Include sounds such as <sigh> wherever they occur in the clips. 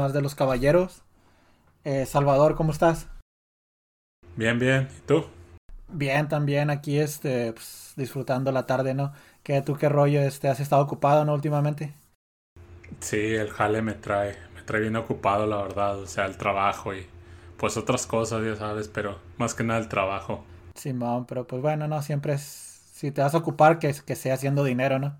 más de Los Caballeros. Eh, Salvador, ¿cómo estás? Bien, bien. ¿Y tú? Bien, también aquí este, pues, disfrutando la tarde, ¿no? ¿Qué, ¿Tú qué rollo? Este, ¿Has estado ocupado, no, últimamente? Sí, el jale me trae, me trae bien ocupado, la verdad. O sea, el trabajo y pues otras cosas, ya sabes, pero más que nada el trabajo. Simón, pero pues bueno, no, siempre es, si te vas a ocupar, que, que sea haciendo dinero, ¿no?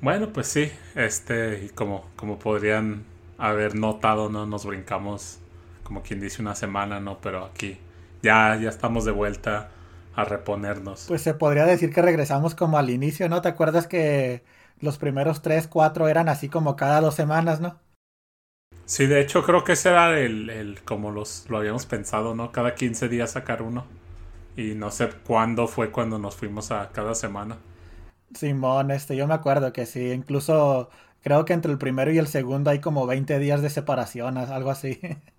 Bueno, pues sí, este, y como, como podrían haber notado, ¿no? Nos brincamos, como quien dice, una semana, ¿no? Pero aquí ya, ya estamos de vuelta a reponernos. Pues se podría decir que regresamos como al inicio, ¿no? ¿Te acuerdas que los primeros tres, cuatro eran así como cada dos semanas, ¿no? Sí, de hecho creo que ese era el, el como los, lo habíamos pensado, ¿no? Cada 15 días sacar uno. Y no sé cuándo fue cuando nos fuimos a cada semana. Simón, este, yo me acuerdo que sí, incluso creo que entre el primero y el segundo hay como 20 días de separación, algo así. <laughs>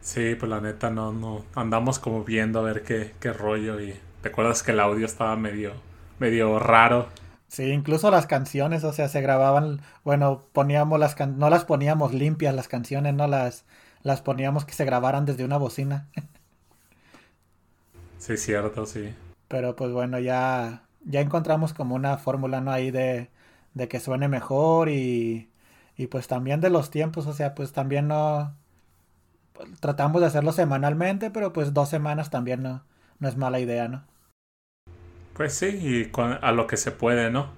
Sí, pues la neta no, no, andamos como viendo a ver qué, qué rollo y te acuerdas que el audio estaba medio, medio raro. Sí, incluso las canciones, o sea, se grababan, bueno, poníamos las can no las poníamos limpias las canciones, no las, las poníamos que se grabaran desde una bocina. <laughs> Sí, cierto, sí. Pero pues bueno, ya, ya encontramos como una fórmula, ¿no? Ahí de, de que suene mejor y, y pues también de los tiempos, o sea, pues también no... Tratamos de hacerlo semanalmente, pero pues dos semanas también no, no es mala idea, ¿no? Pues sí, y a lo que se puede, ¿no?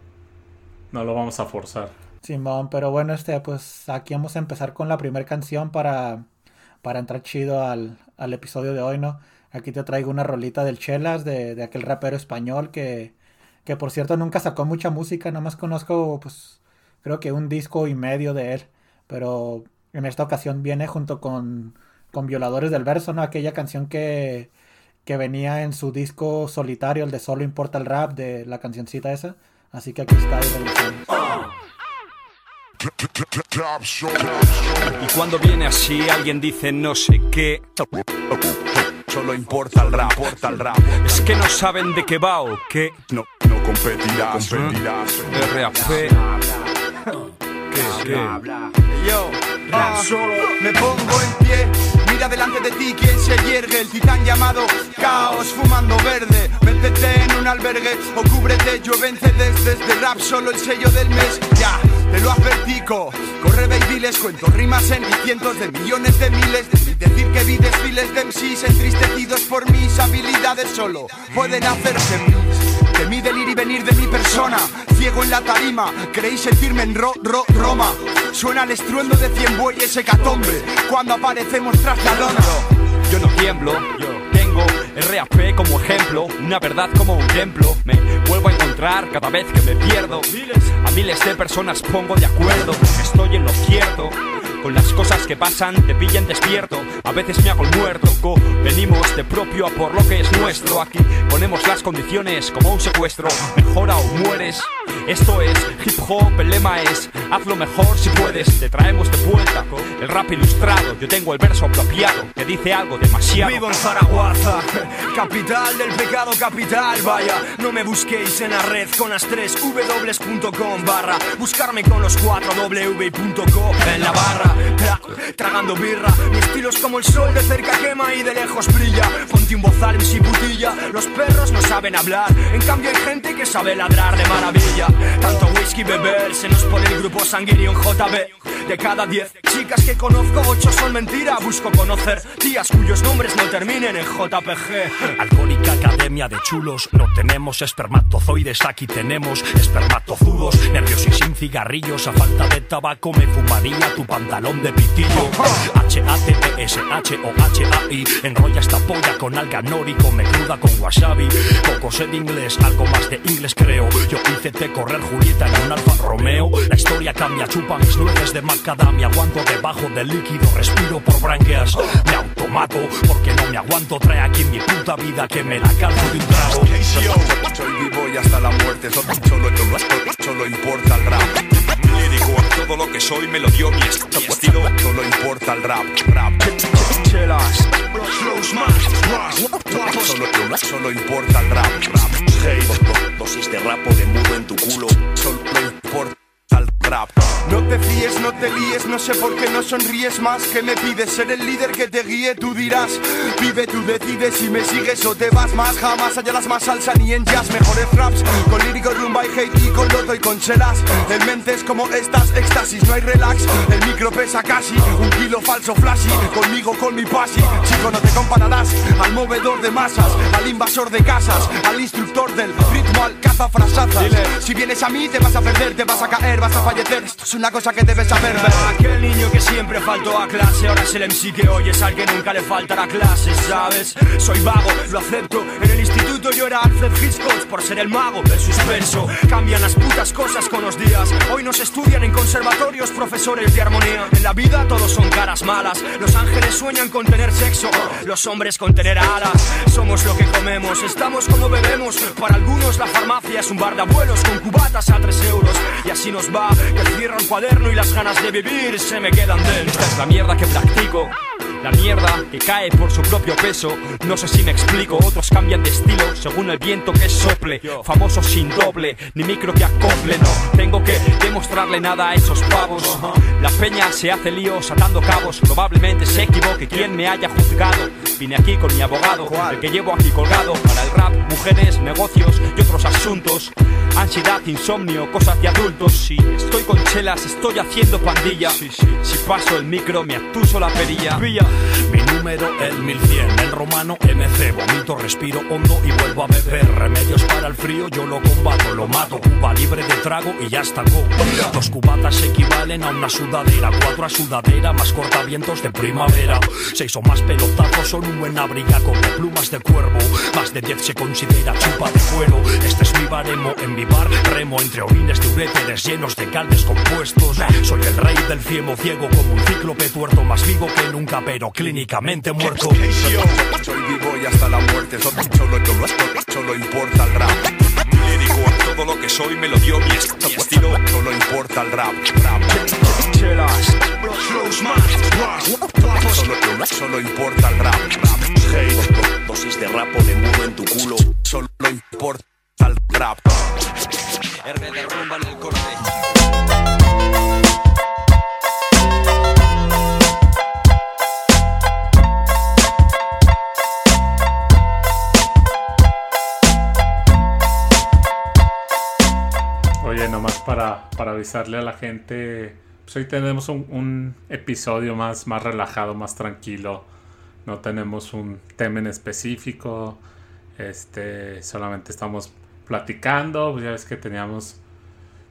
No lo vamos a forzar. Simón, pero bueno, este, pues aquí vamos a empezar con la primera canción para, para entrar chido al, al episodio de hoy, ¿no? Aquí te traigo una rolita del Chelas, de, de aquel rapero español que, que por cierto nunca sacó mucha música, nada más conozco pues creo que un disco y medio de él, pero en esta ocasión viene junto con, con Violadores del Verso, ¿no? Aquella canción que, que venía en su disco solitario, el de Solo Importa el Rap, de la cancioncita esa. Así que aquí está. Y cuando viene así, alguien dice no sé qué. Solo importa el rap, importa el rap. Es que no saben de qué va o qué. No, no competirás, competirás. RAP. ¿Qué? ¿Qué? Yo, ah, solo me pongo en pie. Mira delante de ti quien se yergue, el titán llamado Caos fumando verde. Métete en un albergue o cúbrete, yo vence desde el rap, solo el sello del mes. Ya, te lo advertico. Corre diles, cuento rimas en cientos de millones de miles. De decir que vi desfiles de MCs entristecidos por mis habilidades solo pueden hacerse mis. De mi delir y venir de mi persona, ciego en la tarima, creéis sentirme en ro, ro, Roma. Suena el estruendo de cien bueyes hecatombe cuando aparecemos tras la lona. Yo no tiemblo, yo tengo RAP como ejemplo, una verdad como un templo. Me vuelvo a encontrar cada vez que me pierdo. A miles de personas pongo de acuerdo, estoy en lo cierto. Con las cosas que pasan te pillan despierto. A veces me hago el muerto. Co Venimos de propio a por lo que es nuestro. Aquí ponemos las condiciones como un secuestro. Mejora o mueres Esto es hip hop, el lema es Hazlo mejor si puedes Te traemos de vuelta el rap ilustrado Yo tengo el verso apropiado Que dice algo demasiado Vivo en Zaragoza <laughs> Capital del pecado capital Vaya, no me busquéis en la red Con las tres w.com barra Buscarme con los cuatro w.co En la barra tragando birra. Mi estilo es como el sol, de cerca quema y de lejos brilla. Ponte un bozal si putilla. Los perros no saben hablar, en cambio hay gente que sabe ladrar de maravilla. Tanto whisky beber, se nos pone el grupo sanguíneo en JB. De cada diez chicas que conozco, ocho son mentira. Busco conocer tías cuyos nombres no terminen en JPG. Alcohólica academia de chulos, no tenemos espermatozoides, aquí tenemos espermatozudos. Nervios y sin cigarrillos, a falta de tabaco me fumaría tu pantalón de pitillo. H-A-T-E-S-H-O-H-A-I. Enrolla esta polla con alga nórico, me cruda con wasabi. Poco sé de inglés, algo más de inglés creo. Yo hice te correr Julieta en un Alfa Romeo. La historia cambia, chupa mis nueces de macadamia. Aguanto debajo del líquido, respiro por branquias. Me automato porque no me aguanto. Trae aquí mi puta vida que me la calzo de un trago. Soy vivo y hasta la muerte, solo, solo, solo importa el rap. Lírico, todo lo que soy me lo dio mi estilo. Solo importa el rap, rap. Chelas, Solo, solo importa el rap, Hey, dosis de rapo de mudo en tu culo. Solo importa el rap. No te fíes, no te líes, no sé por qué no sonríes más. que me pides? Ser el líder que te guíe, tú dirás. Vive, tú decides si me sigues o te vas más. Jamás hallarás más salsa ni en jazz. Mejores raps con lírico, rumba y hate y con loto y con chelas. En mentes como estas, éxtasis, no hay relax. El micro pesa casi un kilo falso flashy. Conmigo, con mi pasi. Chico, no te compararás al movedor de masas, al invasor de casas, al instructor del ritmo, al cazafrasazas. Si vienes a mí, te vas a perder, te vas a caer, vas a fallecer. Esto es una cosa que debes saber. Aquel niño que siempre faltó a clase, ahora es el MC que oyes al que nunca le faltará clase, ¿sabes? Soy vago, lo acepto. En el instituto yo era Alfred Hitchcock por ser el mago del suspenso. Cambian las putas cosas con los días. Hoy nos estudian en conservatorios profesores de armonía. En la vida todos son caras malas. Los ángeles sueñan con tener sexo, los hombres con tener alas. Somos lo que comemos, estamos como bebemos. Para algunos la farmacia es un bar de abuelos con cubatas a 3 euros. Y así nos va, que cierra un cuaderno y las ganas de vivir se me quedan dentro. Esta es la mierda que practico. La mierda que cae por su propio peso. No sé si me explico, otros cambian de estilo según el viento que sople. Famoso sin doble, ni micro que acople. No tengo que demostrarle nada a esos pavos. La peña se hace líos atando cabos. Probablemente se equivoque quien me haya juzgado. Vine aquí con mi abogado, el que llevo aquí colgado. Para el rap, mujeres, negocios y otros asuntos. Ansiedad, insomnio, cosas de adultos. Si estoy con chelas, estoy haciendo pandilla. Si paso el micro, me atuso la perilla. Mi número el 1100, el romano MC. Vomito, respiro hondo y vuelvo a beber. Remedios para el frío, yo lo combato, lo mato. Cuba libre de trago y ya está go. Dos cubatas equivalen a una sudadera. Cuatro a sudadera, más cortavientos de primavera. Seis o más pelotazos son un buen abrigaco de plumas de cuervo. Más de diez se considera chupa de cuero. Este es mi baremo en mi bar. Remo entre orines de uréteres llenos de caldes compuestos. Soy el rey del fiemo ciego como un cíclope tuerto. Más vivo que nunca, pero clínicamente muerto. Soy vivo y hasta la muerte, solo, solo, solo importa el rap. Lírico a todo lo que soy me lo dio mi, est- mi estilo, solo importa el rap. rap. Chelas. Solo, solo importa el rap. rap. Hate, dosis de rapo de muro en tu culo. Solo importa el rap. R de rumba en el corte. Para, avisarle a la gente, pues hoy tenemos un, un episodio más, más relajado, más tranquilo. No tenemos un tema en específico. Este, solamente estamos platicando. Pues ya ves que teníamos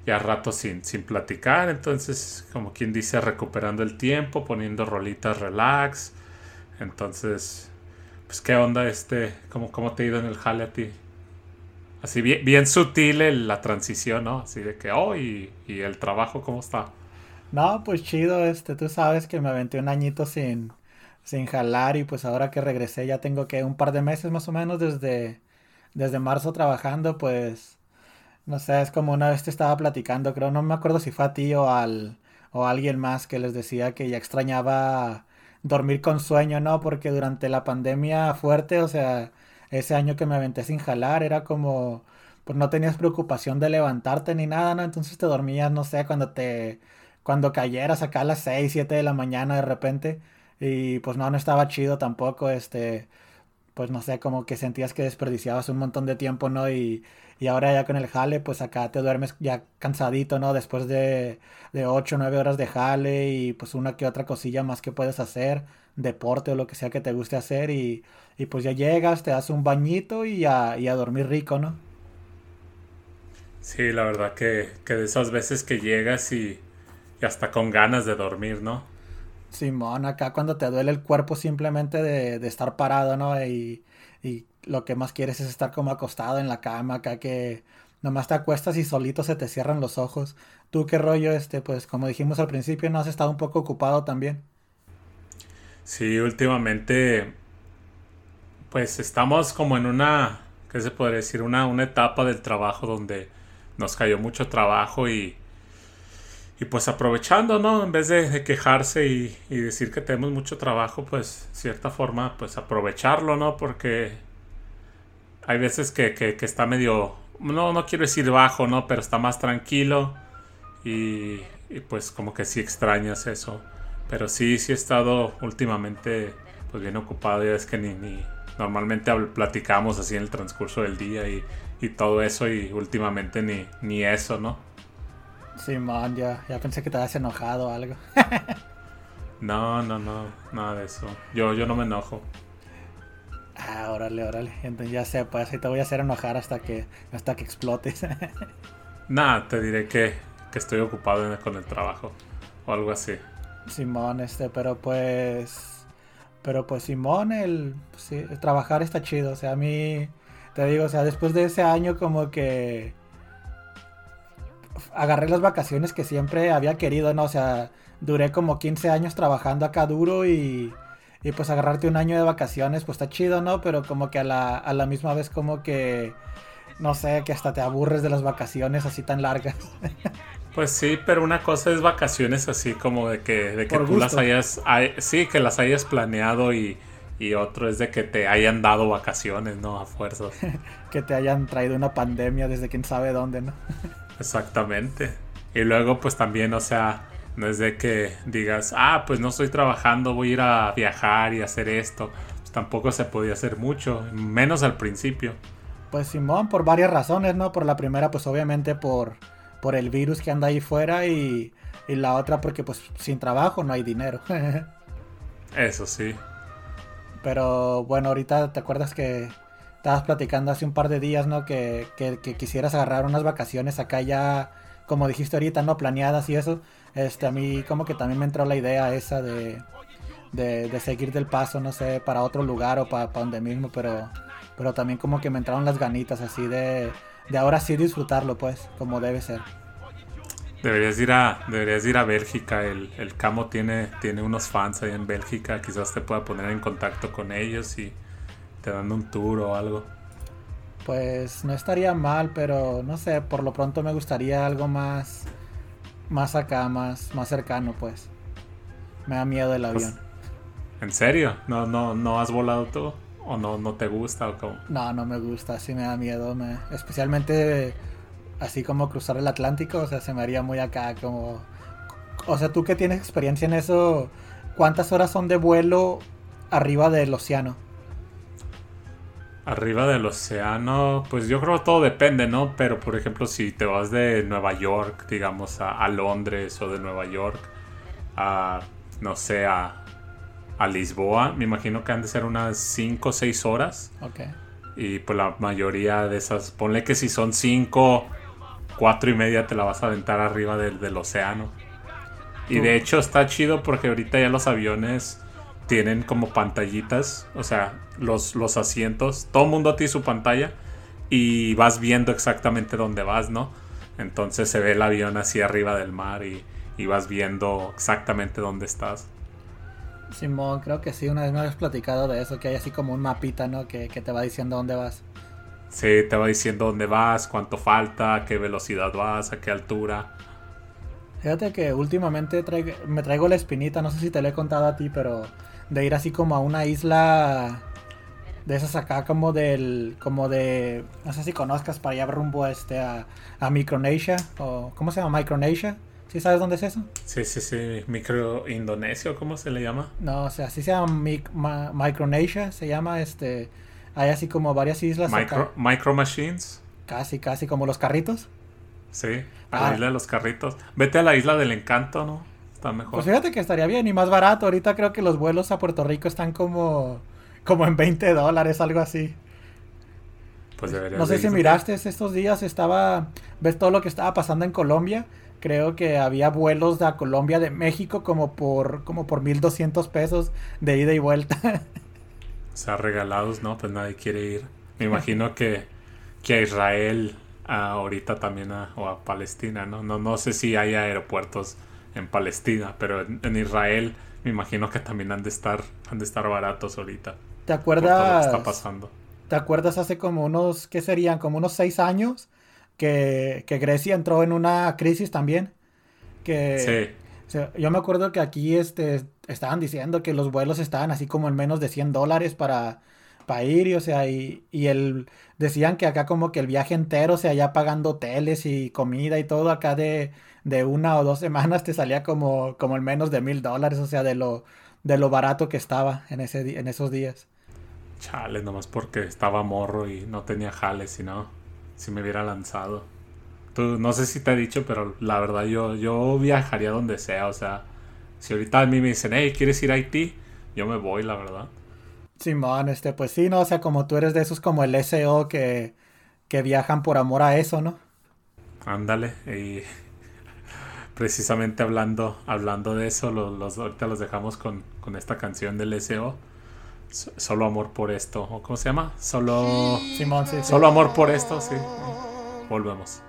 ya rato sin, sin platicar. Entonces, como quien dice, recuperando el tiempo, poniendo rolitas relax. Entonces, pues qué onda este, ¿cómo, cómo te ha ido en el jale a ti? Así bien, sutil el- la transición, ¿no? Así de que, oh, y, y el trabajo, ¿cómo está? No, pues chido, este, tú sabes que me aventé un añito sin, sin jalar y pues ahora que regresé ya tengo que un par de meses más o menos desde, desde marzo trabajando, pues no sé, es como una vez te estaba platicando, creo, no me acuerdo si fue a ti o al o a alguien más que les decía que ya extrañaba dormir con sueño, ¿no? Porque durante la pandemia fuerte, o sea, ese año que me aventé sin jalar era como pues no tenías preocupación de levantarte ni nada, ¿no? Entonces te dormías, no sé, cuando te cuando cayeras acá a las 6, 7 de la mañana de repente y pues no, no estaba chido tampoco, este, pues no sé, como que sentías que desperdiciabas un montón de tiempo, ¿no? Y, y ahora ya con el jale, pues acá te duermes ya cansadito, ¿no? Después de, de 8, 9 horas de jale y pues una que otra cosilla más que puedes hacer, deporte o lo que sea que te guste hacer y, y pues ya llegas, te das un bañito y a, y a dormir rico, ¿no? Sí, la verdad que, que de esas veces que llegas y, y hasta con ganas de dormir, ¿no? Simón, acá cuando te duele el cuerpo simplemente de, de estar parado, ¿no? Y, y lo que más quieres es estar como acostado en la cama, acá que nomás te acuestas y solito se te cierran los ojos. ¿Tú qué rollo, este? Pues como dijimos al principio, ¿no has estado un poco ocupado también? Sí, últimamente, pues estamos como en una, ¿qué se podría decir? Una, una etapa del trabajo donde nos cayó mucho trabajo y, y pues aprovechando, ¿no? En vez de, quejarse y, decir que tenemos mucho trabajo, pues cierta forma, pues aprovecharlo, ¿no? Porque hay veces que, que, que está medio, no, no quiero decir bajo, ¿no? Pero está más tranquilo Y, y pues como que sí extrañas eso. Pero sí, sí he estado últimamente pues bien ocupado. Ya es que ni, ni normalmente platicamos así en el transcurso del día y, y todo eso. Y últimamente ni, ni eso, ¿no? Simón, ya, ya pensé que te habías enojado o algo. <laughs> No, no, no, nada de eso. Yo, yo no me enojo. Ah, órale, órale. Entonces ya sé, pues ahí te voy a hacer enojar hasta que, hasta que explotes. <laughs> Nada, te diré que, que estoy ocupado con el trabajo o algo así. Simón, este, pero pues. Pero pues Simón, el, sí, el trabajar está chido. O sea, a mí, te digo, o sea, después de ese año como que agarré las vacaciones que siempre había querido, ¿no? O sea, duré como 15 años trabajando acá duro y, y pues agarrarte un año de vacaciones, pues está chido, ¿no? Pero como que a la, a la misma vez como que, no sé, que hasta te aburres de las vacaciones así tan largas. <laughs> Pues sí, pero una cosa es vacaciones así como de que, de que Por tú las hayas, hay- sí, que las hayas planeado y, y otro es de que te hayan dado vacaciones, ¿no? A fuerzas. <laughs> que te hayan traído una pandemia desde quién sabe dónde, ¿no? Exactamente. Y luego pues también, o sea, no es de que digas, ah, pues no estoy trabajando, voy a ir a viajar y hacer esto. Pues tampoco se podía hacer mucho, menos al principio. Pues Simón, por varias razones, ¿no? Por la primera, pues obviamente por, por el virus que anda ahí fuera y, y la otra porque pues sin trabajo no hay dinero. <laughs> Eso sí. Pero bueno, ahorita te acuerdas que estabas platicando hace un par de días, ¿no? Que, que, que quisieras agarrar unas vacaciones acá ya, como dijiste ahorita, ¿no? Planeadas y eso. Este, a mí como que también me entró la idea esa de, de, de seguir del paso, no sé, para otro lugar o para donde mismo, pero, pero también como que me entraron las ganitas así de, de ahora sí disfrutarlo, pues, como debe ser. Deberías ir a, deberías ir a Bélgica. El, el Camo tiene, tiene unos fans ahí en Bélgica. Quizás te pueda poner en contacto con ellos y te dan un tour o algo. Pues no estaría mal, pero no sé, por lo pronto me gustaría algo más, más acá, más, más cercano, pues. Me da miedo el Pues- avión. ¿En serio? ¿No, no, no has volado tú? ¿O no, no te gusta? ¿O cómo? No, no me gusta, sí me da miedo, me... especialmente así como cruzar el Atlántico, o sea, se me haría muy acá como... O sea, tú que tienes experiencia en eso, ¿cuántas horas son de vuelo arriba del océano? Arriba del océano, pues yo creo que todo depende, ¿no? Pero por ejemplo, si te vas de Nueva York, digamos, a, a Londres o de Nueva York a, no sé, a, a Lisboa, me imagino que han de ser unas 5 o 6 horas. Ok. Y pues la mayoría de esas, ponle que si son 5, 4 y media te la vas a aventar arriba del, del océano. Y de hecho está chido porque ahorita ya los aviones tienen como pantallitas, o sea, los, los asientos, todo el mundo tiene su pantalla y vas viendo exactamente dónde vas, ¿no? Entonces se ve el avión así arriba del mar y, y vas viendo exactamente dónde estás. Simón, creo que sí, una vez me habías platicado de eso, que hay así como un mapita, ¿no? Que, que te va diciendo dónde vas. Sí, te va diciendo dónde vas, cuánto falta, a qué velocidad vas, a qué altura. Fíjate que últimamente traigo- me traigo la espinita, no sé si te lo he contado a ti, pero de ir así como a una isla de esas acá como del, como de, no sé si conozcas para allá rumbo este a, a Micronesia, o ¿cómo se llama? Micronesia, ¿sí sabes dónde es eso? Sí, sí, sí, micro Indonesio, ¿cómo se le llama? No, o sea, así se llama Mic- Ma- Micronesia, se llama este, hay así como varias islas Micro, micro Machines. casi, casi como los carritos. Sí, a Ah. la isla de los carritos. Vete a la isla del encanto, ¿no? Está mejor. Pues fíjate que estaría bien y más barato. Ahorita creo que los vuelos a Puerto Rico están como, como en 20 dólares, algo así. Pues deberías No sé si ir. miraste estos días, estaba, ves todo lo que estaba pasando en Colombia. Creo que había vuelos de Colombia de México como por, como por 1200 pesos de ida y vuelta. O sea, regalados, ¿no? Pues nadie quiere ir. Me imagino que, que a Israel a ahorita también a, o a Palestina, ¿no? ¿no? No sé si hay aeropuertos en Palestina, pero en, en Israel me imagino que también han de estar, han de estar baratos ahorita. ¿Te Por todo lo que acuerdas? está pasando. ¿Te acuerdas hace como unos, qué serían? Como unos seis años que, que Grecia entró en una crisis también. Que, Sí. O sea, yo me acuerdo que aquí este, estaban diciendo que los vuelos estaban así como en menos de 100 dólares para, para ir, y, o sea, y, y el, decían que acá como que el viaje entero, o sea, ya pagando hoteles y comida y todo acá de, de una o dos semanas te salía como, como en menos de mil dólares, o sea, de lo, de lo barato que estaba en, ese, en esos días. Chale, nomás porque estaba morro y no tenía jales, si no, si me hubiera lanzado. Tú, no sé si te he dicho, pero la verdad yo, yo viajaría donde sea, o sea, si ahorita a mí me dicen, hey, ¿quieres ir a Haití? Yo me voy, la verdad. Simón, este, pues sí, no, o sea, como tú eres de esos como el SO que, que viajan por amor a eso, ¿no? Ándale, y <laughs> precisamente hablando, hablando de eso, los, ahorita los dejamos con, con esta canción del SO. Solo amor por esto. ¿O cómo se llama? Solo. Simón, sí, sí. Solo amor por esto, sí. Volvemos.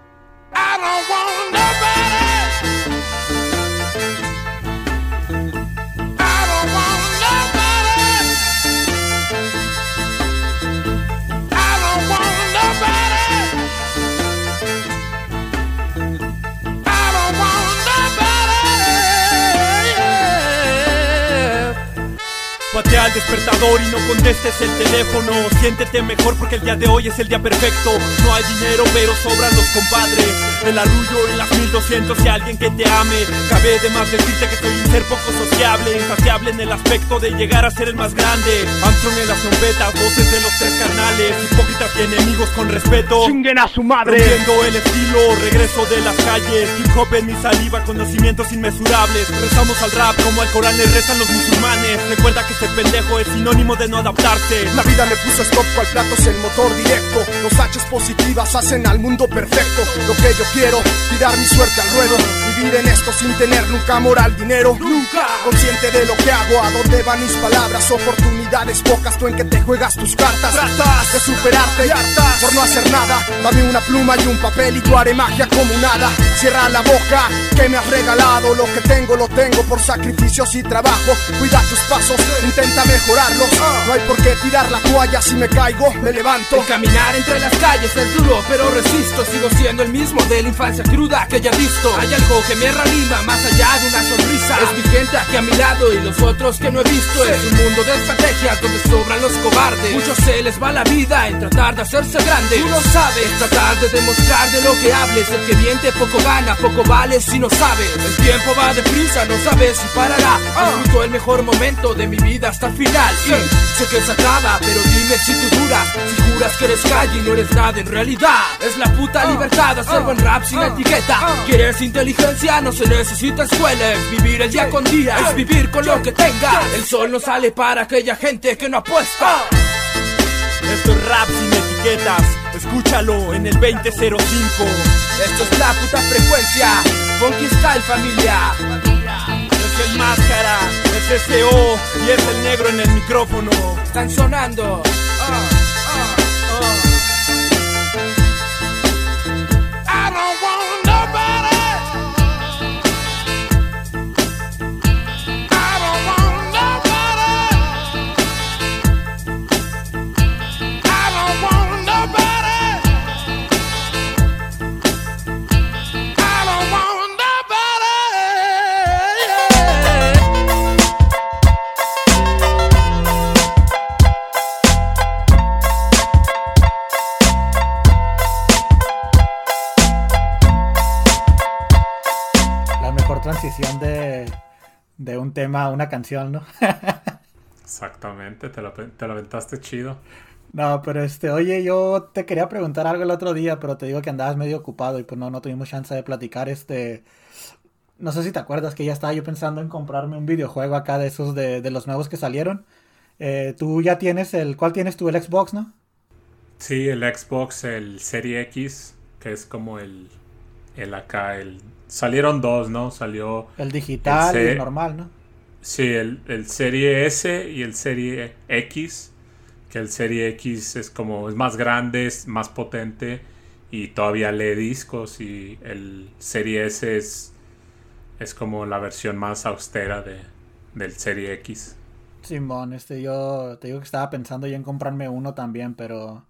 Al despertador y no contestes el teléfono. Siéntete mejor porque el día de hoy es el día perfecto. No hay dinero, pero sobran los compadres. El arrullo en las 1200 y alguien que te ame. Cabe de más decirte que soy un ser poco sociable, insaciable en el aspecto de llegar a ser el más grande. Armstrong en las trompetas, voces de los tres carnales. Hipócritas y enemigos con respeto. Chinguen a su madre. Rompiendo el estilo, regreso de las calles. Hip hop en mi saliva, conocimientos inmesurables. Rezamos al rap como al Corán le rezan los musulmanes. Recuerda que ser pendejo es sinónimo de no adaptarse. La vida me puso stop cual plato es el motor directo. Los H's positivas hacen al mundo perfecto. Lo que yo quiero, tirar mi suerte al ruedo. Vivir en esto sin tener nunca amor al dinero. Nunca. Consciente de lo que hago, a dónde van mis palabras. Oportunidades pocas, tú en que te juegas tus cartas. Tratas de superarte y hartas por no hacer nada. Dame una pluma y un papel y tú haré magia como nada. Cierra la boca que me has regalado. Lo que tengo lo tengo por sacrificios y trabajo. Cuida tus pasos, intenta mejorarlos. No hay por qué tirar la toalla si me caigo, me levanto. El caminar entre las calles es duro, pero resisto. Sigo siendo el mismo de la infancia cruda que ya he visto. Hay algo que me reanima más allá de una sonrisa. Es mi gente aquí a mi lado y los otros que no he visto. Es un mundo de estrategias donde sobran los cobardes. Muchos se les va la vida en tratar de hacerse grandes. Tú no sabes tratar de demostrar de lo que hables. El que miente poco gana, poco vale si no sabes. El tiempo va deprisa, no sabes si parará. Disfruto el mejor momento de mi vida hasta el final. Y sé que se acaba, pero dime si tú duras. Si juras que eres calle y no eres nada en realidad. Es la puta libertad hacer buen rap sin etiqueta. ¿Quieres inteligencia? No se necesita escuela. Es vivir el día con día, es vivir con lo que tenga. El sol no sale para aquella gente que no apuesta. Esto es rap sin etiquetas. Escúchalo en el 2005. Esto es la puta frecuencia. Funky Style familia. Máscara, es SO y es el negro en el micrófono. Están sonando. Ah, un tema una canción, ¿no? Exactamente, te lo, te lo aventaste chido. No, pero este, oye, yo te quería preguntar algo el otro día, pero te digo que andabas medio ocupado y pues no, no tuvimos chance de platicar. Este, no sé si te acuerdas que ya estaba yo pensando en comprarme un videojuego acá de esos de, de los nuevos que salieron. Eh, tú ya tienes el, ¿cuál tienes tú? El Xbox, ¿no? Sí, el Xbox, el Serie X, que es como el, el acá, el... Salieron dos, ¿no? Salió... El digital El y el normal, ¿no? Sí, el, el Serie S y el Serie X, que el Serie X es como, es más grande, es más potente y todavía lee discos y el Serie S es, es como la versión más austera de, del Serie X. Simón, este, yo te digo que estaba pensando yo en comprarme uno también, pero...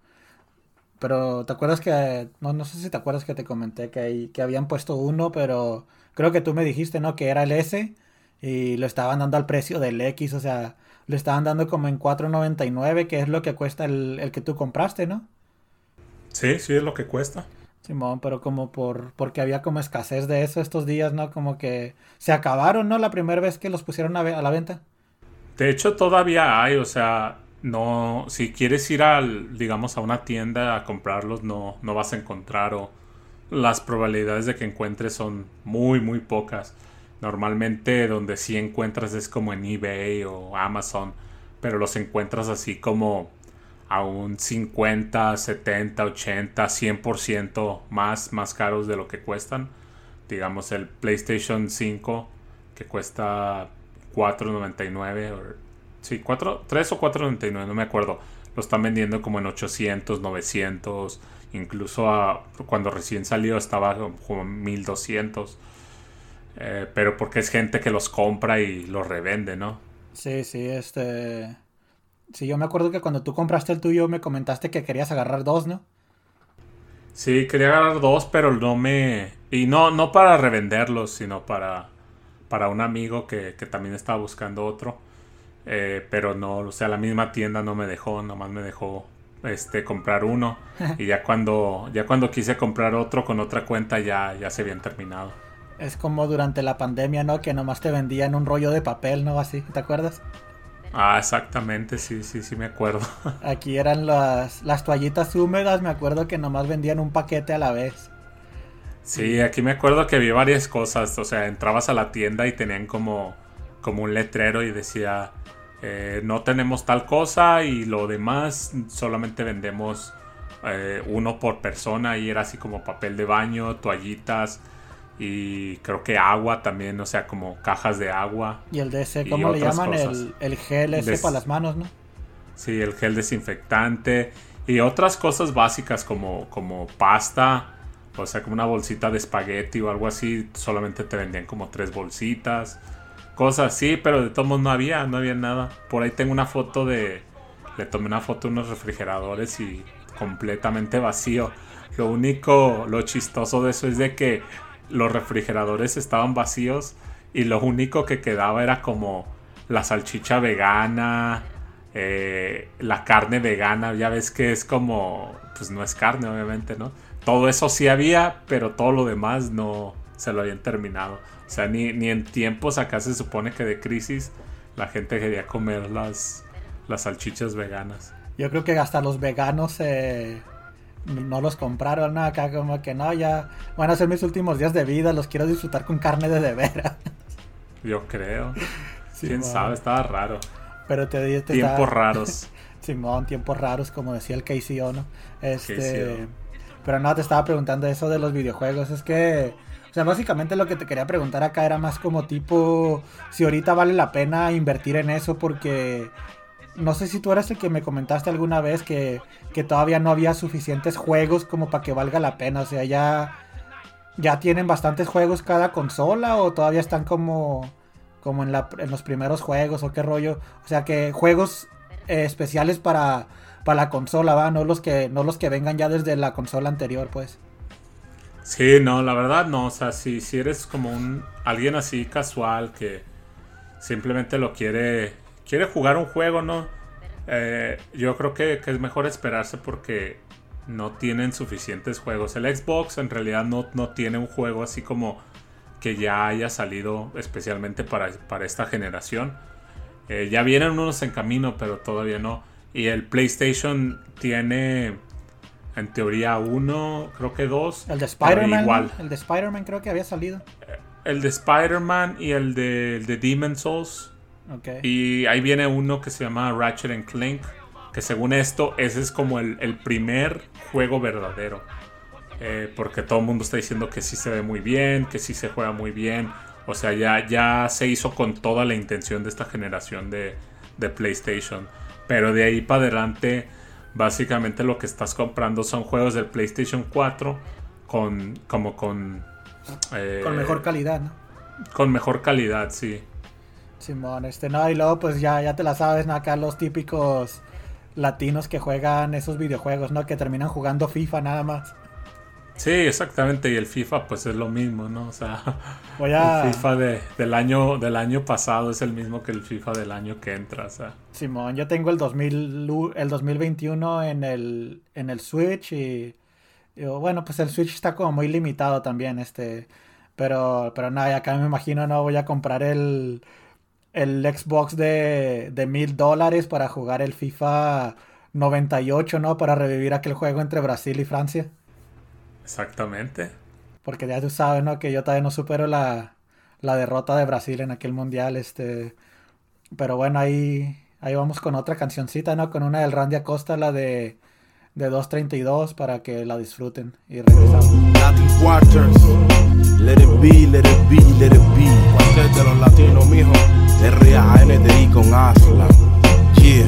Pero, ¿te acuerdas que... No, no sé si te acuerdas que te comenté que, que habían puesto uno, pero creo que tú me dijiste, ¿no? Que era el S y lo estaban dando al precio del X, o sea, lo estaban dando como en 4.99, que es lo que cuesta el, el que tú compraste, ¿no? Sí, sí es lo que cuesta. Simón, pero como por porque había como escasez de eso estos días, ¿no? Como que se acabaron, ¿no? La primera vez que los pusieron a, a la venta. De hecho, todavía hay, o sea, no, si quieres ir al, digamos, a una tienda a comprarlos, no, no vas a encontrar o las probabilidades de que encuentres son muy, muy pocas. Normalmente donde sí encuentras es como en eBay o Amazon, pero los encuentras así como a un 50, 70, 80, 100% más, más caros de lo que cuestan. Digamos el PlayStation 5 que cuesta 4.99 sí, 4, 3 o 4.99, no me acuerdo. Lo están vendiendo como en 800, 900, incluso cuando recién salió estaba como 1200. Eh, pero porque es gente que los compra y los revende, ¿no? Sí, sí, este Sí, yo me acuerdo que cuando tú compraste el tuyo me comentaste que querías agarrar dos, ¿no? Sí, quería agarrar dos, pero no me... Y no, no para revenderlos, sino para, para un amigo que, también estaba buscando otro. Eh, pero no, o sea, la misma tienda no me dejó, nomás me dejó este comprar uno. <laughs> y ya cuando, ya cuando quise comprar otro con otra cuenta ya, ya se habían terminado. Es como durante la pandemia, ¿no? Que nomás te vendían un rollo de papel, ¿no? Así, ¿te acuerdas? Ah, exactamente, sí, sí, sí me acuerdo. <laughs> Aquí eran las, las toallitas húmedas, me acuerdo que nomás vendían un paquete a la vez. Sí, aquí me acuerdo que vi varias cosas, o sea, entrabas a la tienda y tenían como, como un letrero y decía, eh, no tenemos tal cosa y lo demás solamente vendemos eh, uno por persona y era así como papel de baño, toallitas, y creo que agua también, o sea, como cajas de agua. Y el DC, ¿cómo le llaman? El, gel ese para las manos, ¿no? Sí, el gel desinfectante y otras cosas básicas como, como pasta, o sea, como una bolsita de espagueti o algo así, solamente te vendían como tres bolsitas, cosas así, pero de todos modos no había, no había nada. Por ahí tengo una foto de, le tomé una foto de unos refrigeradores y completamente vacío. Lo único, lo chistoso de eso es de que los refrigeradores estaban vacíos y lo único que quedaba era como la salchicha vegana, eh, la carne vegana, ya ves que es como, pues no es carne obviamente, ¿no? Todo eso sí había, pero todo lo demás no se lo habían terminado. O sea, ni, ni en tiempos acá se supone que de crisis la gente quería comer las, las salchichas veganas. Yo creo que hasta los veganos no los compraron, ¿no? Acá como que no, ya van a ser mis últimos días de vida, los quiero disfrutar con carne de de veras. <laughs> Yo creo. Quién sabe, estaba raro. Pero te dije Tiempos raros. <laughs> Simón, tiempos raros, como decía el KCO, ¿no? Este. Pero no, te estaba preguntando eso de los videojuegos. Es que. O sea, básicamente lo que te quería preguntar acá era más como tipo. Si ahorita vale la pena invertir en eso porque no sé si tú eres el que me comentaste alguna vez que, todavía no había suficientes juegos como para que valga la pena. O sea, ya, ya tienen bastantes juegos cada consola o todavía están como, como en, la, en los primeros juegos o qué rollo. O sea, que juegos eh, especiales para, para la consola, ¿va? No los, que, no los que vengan ya desde la consola anterior, pues. Sí, no, la verdad no. O sea, si, si eres como un alguien así casual que simplemente lo quiere quiere jugar un juego, ¿no? Eh, yo creo que, es mejor esperarse porque no tienen suficientes juegos. El Xbox en realidad no, no tiene un juego así como que ya haya salido especialmente para, para esta generación. Eh, ya vienen unos en camino, pero todavía no. Y el PlayStation tiene en teoría uno, creo que dos. El de Spider-Man. El de Spider-Man creo que había salido. El de Spider-Man y el de, el de Demon Souls. Y ahí viene uno que se llama Ratchet and Clank, que según esto, ese es como el, primer juego verdadero. Eh, porque todo el mundo está diciendo que sí se ve muy bien, que sí se juega muy bien. O sea, ya, ya se hizo con toda la intención de esta generación de, PlayStation. Pero de ahí para adelante, básicamente lo que estás comprando son juegos del PlayStation 4 con como con... Eh, con mejor calidad, ¿no? Con mejor calidad, sí. Simón, este no, y luego pues ya, ya te la sabes, ¿no? Acá los típicos latinos que juegan esos videojuegos, ¿no? Que terminan jugando FIFA nada más. Sí, exactamente, y el FIFA pues es lo mismo, ¿no? O sea, <laughs> el FIFA del, año, del año pasado es el mismo que el FIFA del año que entra, o sea. Simón, yo tengo el, 2000, el 2021 en el, en el Switch y Digo, bueno, pues el Switch está como muy limitado también, este. Pero, pero nada, acá me imagino no voy a comprar el, el Xbox de, de mil dólares para jugar el FIFA 98, ¿no? Para revivir aquel juego entre Brasil y Francia. Exactamente. Porque ya tú sabes, ¿no? Que yo todavía no supero la, la derrota de Brasil en aquel mundial, este. Pero bueno, ahí, ahí vamos con otra cancioncita, ¿no? Con una del Randy Acosta, la de, de 232, para que la disfruten. Y regresamos. Latin Quarters, let it be, let it be, let it be. Cuartet de los latinos, mijo. R-A-N-D-I con Aslan. Yeah.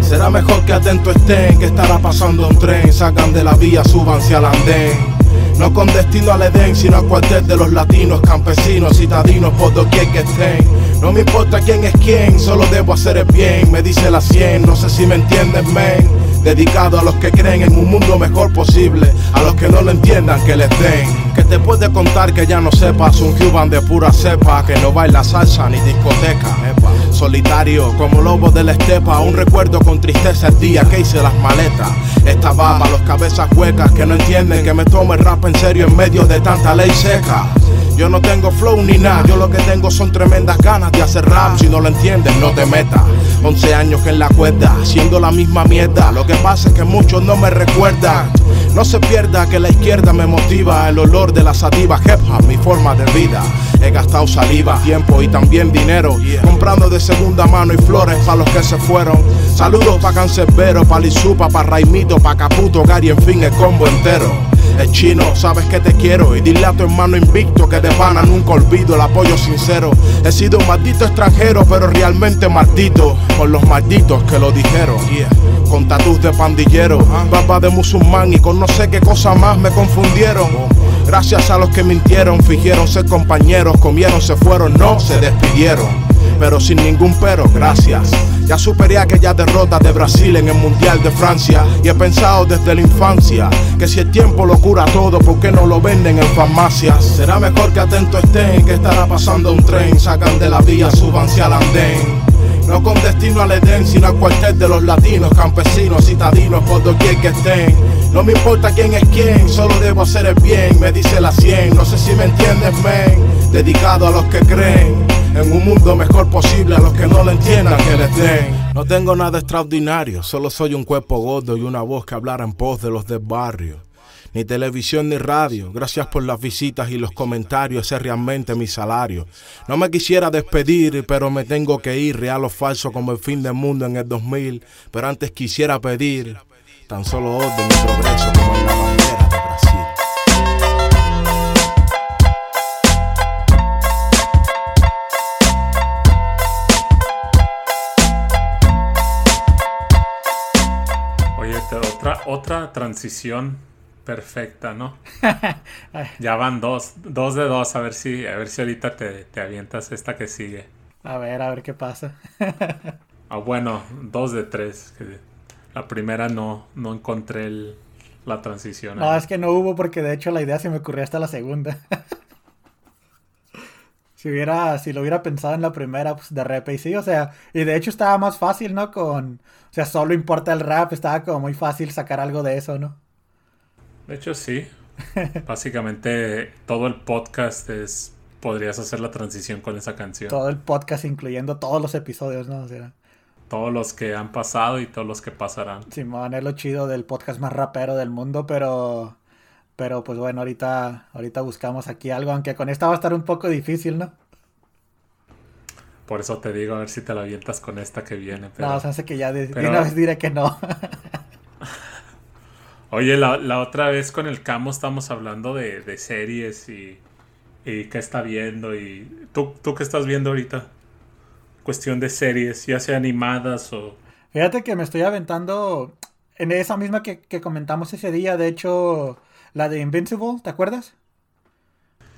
Será mejor que atento estén, que estará pasando un tren. Sacan de la vía, súbanse al andén. No con destino al Edén, sino al cuartel de los latinos, campesinos, citadinos, por doquier que estén. No me importa quién es quién, solo debo hacer el bien, me dice la 100, no sé si me entienden, men. Dedicado a los que creen en un mundo mejor posible, a los que no lo entiendan, que les den. Que te puede contar que ya no sepas, un Cuban de pura cepa, que no baila salsa ni discoteca. epa. Solitario como lobo de la estepa, un recuerdo con tristeza el día que hice las maletas. Esta va para los cabezas huecas que no entienden que me tomo el rap en serio en medio de tanta ley seca. Yo no tengo flow ni nada, yo lo que tengo son tremendas ganas de hacer rap. Si no lo entiendes, no te metas. 11 años que en la cuerda, haciendo la misma mierda. Lo que pasa es que muchos no me recuerdan. No se pierda que la izquierda me motiva, el olor de la sativa, hip mi forma de vida. He gastado saliva, tiempo y también dinero, comprando de segunda mano y flores para los que se fueron. Saludos pa' Cancerbero, pa' Lizupa, pa' Raimito, pa' Caputo, Gary, en fin, el combo entero. El chino, sabes que te quiero y dile a tu hermano invicto que de pana nunca olvido el apoyo sincero. He sido un maldito extranjero, pero realmente maldito por los malditos que lo dijeron. Con tatus de pandillero, barba de musulmán y con no sé qué cosa más me confundieron. Gracias a los que mintieron, fingieron ser compañeros, comieron, se fueron, no se despidieron pero sin ningún pero, gracias. Ya superé aquella derrota de Brasil en el Mundial de Francia y he pensado desde la infancia que si el tiempo lo cura todo, ¿por qué no lo venden en farmacias? Será mejor que atento estén, que estará pasando un tren, sacan de la vía, súbanse al andén. No con destino al Edén, sino al cuartel de los latinos, campesinos, citadinos, por doquier que estén. No me importa quién es quién, solo debo hacer el bien, me dice la 100. No sé si me entiendes, men. Dedicado a los que creen en un mundo mejor posible, a los que no lo entiendan, que les den. No tengo nada extraordinario, solo soy un cuerpo gordo y una voz que hablara en pos de los del barrio. Ni televisión ni radio, gracias por las visitas y los comentarios, ese es realmente mi salario. No me quisiera despedir, pero me tengo que ir, real o falso como el fin del mundo en el 2000. Pero antes quisiera pedir tan solo orden y progreso como en la otra, transición perfecta, ¿no? <laughs> ya van dos, dos de dos, a ver si, a ver si ahorita te, te avientas esta que sigue. A ver, a ver qué pasa. Ah, bueno, dos de tres. la primera no, no encontré el- la transición. No, es que no hubo porque de hecho la idea se me ocurrió hasta la segunda. <laughs> si hubiera, si lo hubiera pensado en la primera, pues de rap y sí, o sea, y de hecho estaba más fácil, ¿no? Con, o sea, solo importa el rap, estaba como muy fácil sacar algo de eso, ¿no? De hecho, sí. <laughs> Básicamente todo el podcast es. Podrías hacer la transición con esa canción. Todo el podcast, incluyendo todos los episodios, ¿no? O sea, Todos los que han pasado y todos los que pasarán. Simón es lo chido del podcast más rapero del mundo, pero, pero pues bueno, ahorita, ahorita buscamos aquí algo, aunque con esta va a estar un poco difícil, ¿no? Por eso te digo, a ver si te la avientas con esta que viene. Pero... No, se hace que ya de, una vez diré que no. <laughs> Oye, la, la otra vez con el Camo estamos hablando de, de series y, y qué está viendo. y ¿tú, ¿Tú qué estás viendo ahorita? Cuestión de series, ya sea animadas o... Fíjate que me estoy aventando en esa misma que, que comentamos ese día, de hecho, la de Invincible, ¿te acuerdas?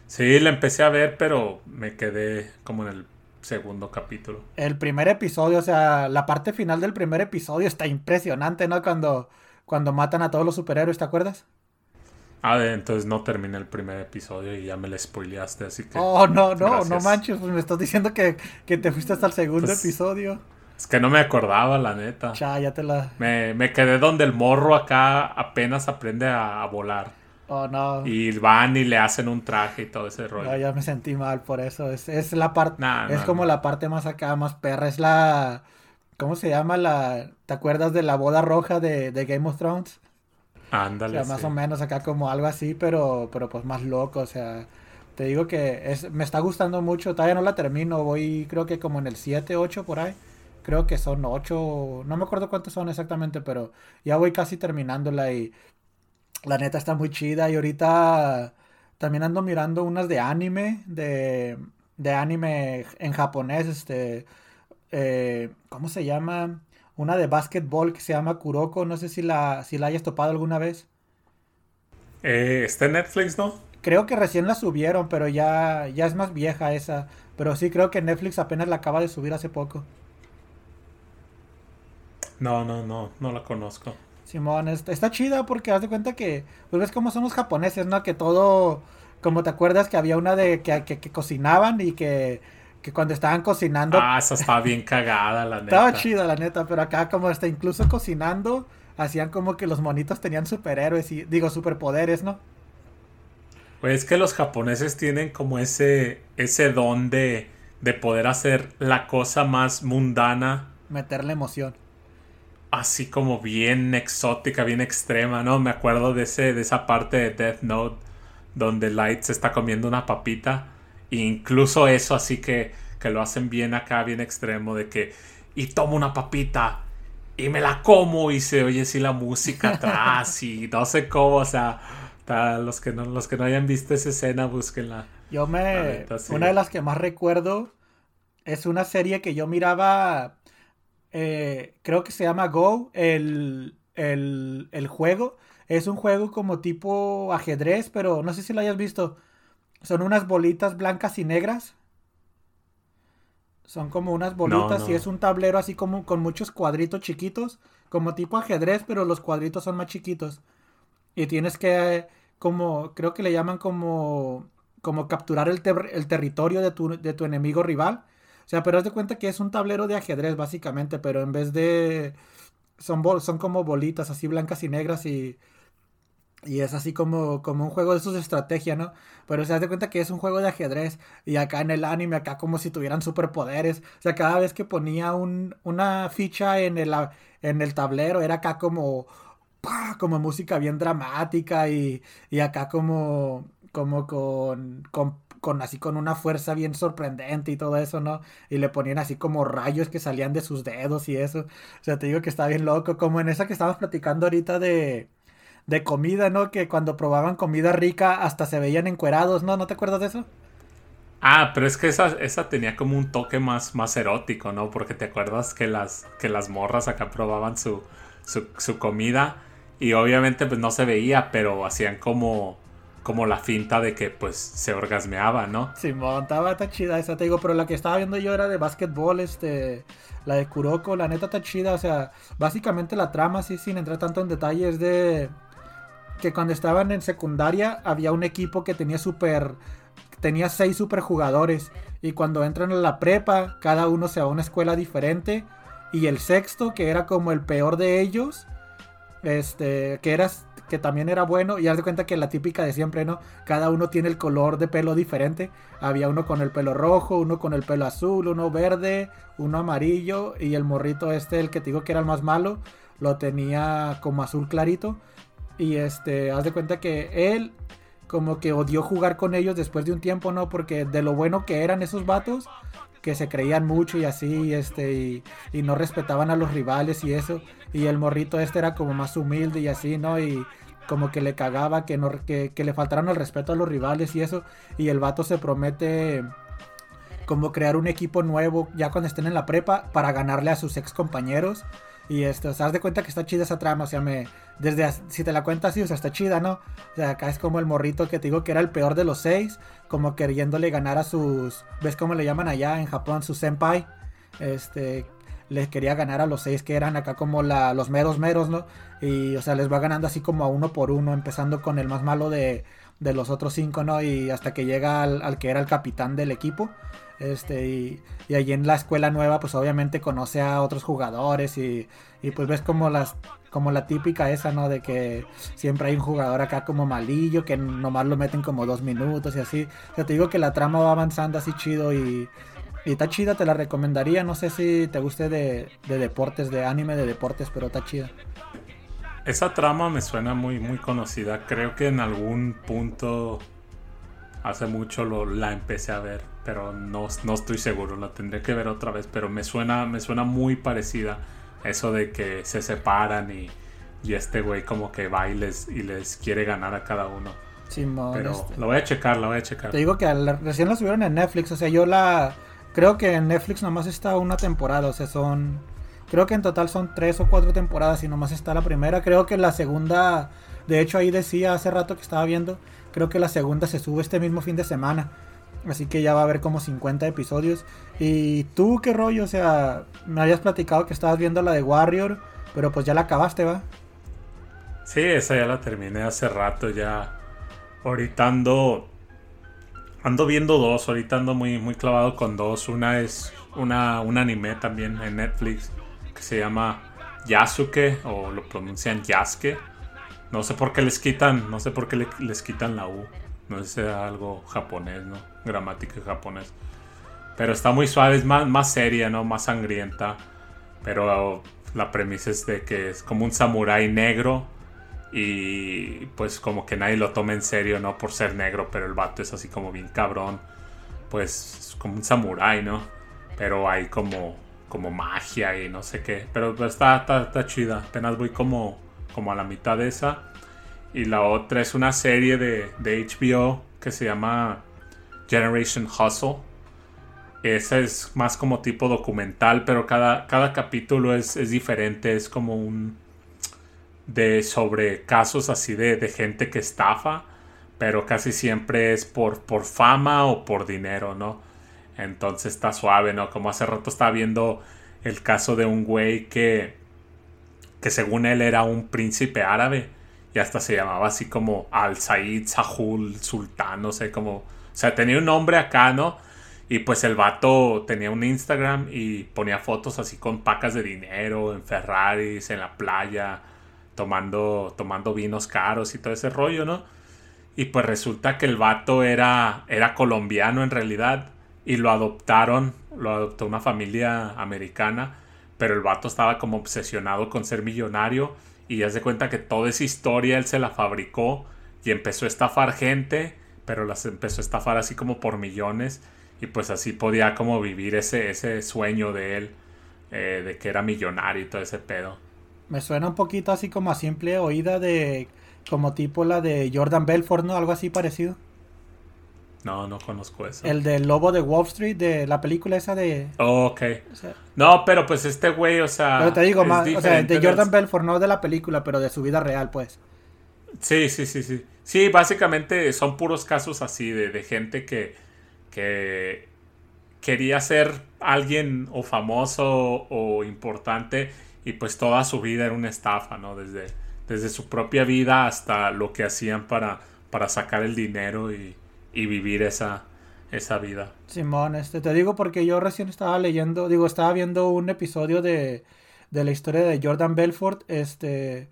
Sí, la empecé a ver, pero me quedé como en el segundo capítulo. El primer episodio, o sea, la parte final del primer episodio está impresionante, ¿no? Cuando, cuando matan a todos los superhéroes, ¿te acuerdas? Ah, entonces no terminé el primer episodio y ya me la spoileaste, así que... Oh, no, no, no manches, pues me estás diciendo que, que te fuiste hasta el segundo Pues- episodio. Es que no me acordaba, la neta. Ya, ya te la... Me, me quedé donde el morro acá apenas aprende a, a volar. Oh, no. Y van y le hacen un traje y todo ese rollo. No, ya me sentí mal por eso. Es, es la parte... Nah, es no, como la parte más acá, más perra. Es la... ¿Cómo se llama la... ¿Te acuerdas de la boda roja de, de Game of Thrones? O Ándale. sea, más sí. o menos acá como algo así, pero, pero pues más loco, o sea, te digo que es, me está gustando mucho, todavía no la termino, voy creo que como en el 7, 8 por ahí, creo que son 8, no me acuerdo cuántos son exactamente, pero ya voy casi terminándola y la neta está muy chida y ahorita también ando mirando unas de anime, de, de anime en japonés, este, eh, ¿cómo se llama? Una de básquetbol que se llama Kuroko, no sé si la, si la hayas topado alguna vez. Eh, está en Netflix, ¿no? Creo que recién la subieron, pero ya, ya es más vieja esa. Pero sí creo que Netflix apenas la acaba de subir hace poco. No, no, no, no la conozco. Simón, está, está chida porque haz de cuenta que, pues ves cómo son los japoneses, ¿no? Que todo, como te acuerdas que había una de que, que, que cocinaban y que, que cuando estaban cocinando... Ah, esa estaba bien cagada, la neta. Estaba chida, la neta, pero acá como hasta incluso cocinando, hacían como que los monitos tenían superhéroes y, digo, superpoderes, ¿no? Pues es que los japoneses tienen como ese, ese don de, de poder hacer la cosa más mundana, Meterle emoción. Así como bien exótica, bien extrema, ¿no? Me acuerdo de, ese, de esa parte de Death Note donde Light se está comiendo una papita. E incluso eso así que, que lo hacen bien acá, bien extremo, de que y tomo una papita y me la como y se oye así la música <laughs> atrás y no sé cómo, o sea, los que no, los que no hayan visto esa escena, búsquenla. Yo me... neta, sí. Una de las que más recuerdo es una serie que yo miraba, eh, creo que se llama Go, el, el, el juego. Es un juego como tipo ajedrez, pero no sé si lo hayas visto. Son unas bolitas blancas y negras. Son como unas bolitas no. y es un tablero así como con muchos cuadritos chiquitos, como tipo ajedrez, pero los cuadritos son más chiquitos. Y tienes que, como, creo que le llaman como, como capturar el, ter- el territorio de tu, de tu enemigo rival. O sea, pero haz de cuenta que es un tablero de ajedrez básicamente, pero en vez de... Son, bol- son como bolitas así blancas y negras y... Y es así como, como un juego de de estrategia, ¿no? Pero se das cuenta que es un juego de ajedrez. Y acá en el anime, acá como si tuvieran superpoderes. O sea, cada vez que ponía un, una ficha en el, en el tablero, era acá como, ¡pah! como música bien dramática. Y, y acá como, como con, con, con así con una fuerza bien sorprendente y todo eso, ¿no? Y le ponían así como rayos que salían de sus dedos y eso. O sea, te digo que está bien loco. Como en esa que estábamos platicando ahorita de de comida, ¿no? Que cuando probaban comida rica hasta se veían encuerados, ¿no? ¿No te acuerdas de eso? Ah, pero es que esa, esa tenía como un toque más, más erótico, ¿no? Porque te acuerdas que las, que las morras acá probaban su, su, su comida y obviamente pues no se veía, pero hacían como, como la finta de que pues se orgasmeaba, ¿no? Simón, estaba está chida esa, te digo, pero la que estaba viendo yo era de básquetbol, este, la de Kuroko, la neta está chida, o sea, básicamente la trama, sí, sin entrar tanto en detalle, es de que cuando estaban en secundaria había un equipo que tenía super, tenía seis super jugadores y cuando entran a la prepa, cada uno se va a una escuela diferente y el sexto, que era como el peor de ellos, este, que era que también era bueno, y haz de cuenta que la típica de siempre, ¿no? Cada uno tiene el color de pelo diferente. Había uno con el pelo rojo, uno con el pelo azul, uno verde, uno amarillo, y el morrito este, el que te digo que era el más malo, lo tenía como azul clarito. Y este, haz de cuenta que él como que odió jugar con ellos después de un tiempo, ¿no? Porque de lo bueno que eran esos vatos, que se creían mucho y así, este, y, no respetaban a los rivales y eso. Y el morrito este era como más humilde y así, ¿no? Y como que le cagaba que, no, que, que le faltaran el respeto a los rivales y eso. Y el vato se promete como crear un equipo nuevo ya cuando estén en la prepa para ganarle a sus ex compañeros. Y esto, o sea, haz de cuenta que está chida esa trama, o sea, me, desde, si te la cuentas así, o sea, está chida, ¿no? O sea, acá es como el morrito que te digo que era el peor de los seis, como queriéndole ganar a sus, ¿ves cómo le llaman allá en Japón? Su senpai, este, les quería ganar a los seis que eran acá como la, los meros meros, ¿no? Y, o sea, les va ganando así como a uno por uno, empezando con el más malo de, de los otros cinco, ¿no? Y hasta que llega al, que era el capitán del equipo. Este, y, y allí en la escuela nueva, pues obviamente conoce a otros jugadores y, y pues ves como las como la típica esa, ¿no? De que siempre hay un jugador acá como malillo, que nomás lo meten como dos minutos y así. O sea, te digo que la trama va avanzando así chido y, y está chida, te la recomendaría. No sé si te guste de, de deportes, de anime de deportes, pero está chida. Esa trama me suena muy, muy conocida. Creo que en algún punto hace mucho lo, la empecé a ver, pero no, no estoy seguro. La tendré que ver otra vez, pero me suena, me suena muy parecida. Eso de que se separan y, y este güey como que va y les, y les quiere ganar a cada uno. Simón, Pero este, lo voy a checar, lo voy a checar. Te digo que recién la subieron en Netflix, o sea, yo la... Creo que en Netflix nomás está una temporada, o sea, son... Creo que en total son tres o cuatro temporadas y nomás está la primera. Creo que la segunda, de hecho ahí decía hace rato que estaba viendo, creo que la segunda se sube este mismo fin de semana. Así que ya va a haber como 50 episodios. ¿Y tú qué rollo? O sea, me habías platicado que estabas viendo la de Warrior, pero pues ya la acabaste, ¿va? Sí, esa ya la terminé hace rato ya. Ahorita ando. Ando viendo dos, ahorita ando muy, muy clavado con dos. Una es una, un anime también en Netflix que se llama Yasuke o lo pronuncian Yasuke. No sé por qué les quitan, no sé por qué le- les quitan la U. No sé si sea algo japonés, ¿no? Gramática japonés. Pero está muy suave, es más, más seria, ¿no? Más sangrienta. Pero la premisa es de que es como un samurái negro y pues como que nadie lo toma en serio, ¿no? Por ser negro, pero el vato es así como bien cabrón. Pues es como un samurái, ¿no? Pero hay como, como magia y no sé qué. Pero está, está, está chida. Apenas voy como, como a la mitad de esa. Y la otra es una serie de, de HBO que se llama Generation Hustle. Esa es más como tipo documental, pero cada, cada capítulo es, es diferente. Es como un. de sobre casos así de, de gente que estafa, pero casi siempre es por, por fama o por dinero, ¿no? Entonces está suave, ¿no? Como hace rato estaba viendo el caso de un güey que. que según él era un príncipe árabe y hasta se llamaba así como Al Said Sahul Sultán, no sé cómo. O sea, tenía un nombre acá, ¿no? Y pues el vato tenía un Instagram y ponía fotos así con pacas de dinero, en Ferraris, en la playa, tomando, tomando vinos caros y todo ese rollo, ¿no? Y pues resulta que el vato era, era colombiano en realidad y lo adoptaron, lo adoptó una familia americana, pero el vato estaba como obsesionado con ser millonario y ya se cuenta que toda esa historia él se la fabricó y empezó a estafar gente, pero las empezó a estafar así como por millones y pues así podía como vivir ese, ese sueño de él, eh, de que era millonario y todo ese pedo. Me suena un poquito así como a simple oída de... Como tipo la de Jordan Belfort, ¿no? Algo así parecido. No, no conozco eso. El del lobo de Wall Street, de la película esa de... Oh, ok. o sea, No, pero pues este güey, o sea... pero te digo, más, o sea, diferente de Jordan Belfort, no de la película, pero de su vida real, pues. Sí, sí, sí, sí. Sí, básicamente son puros casos así de, de gente que, que quería ser alguien o famoso o importante y pues toda su vida era una estafa, ¿no? Desde, desde su propia vida hasta lo que hacían para, para sacar el dinero y, y vivir esa, esa vida. Simón, este, te digo porque yo recién estaba leyendo, digo, estaba viendo un episodio de, de la historia de Jordan Belfort, este,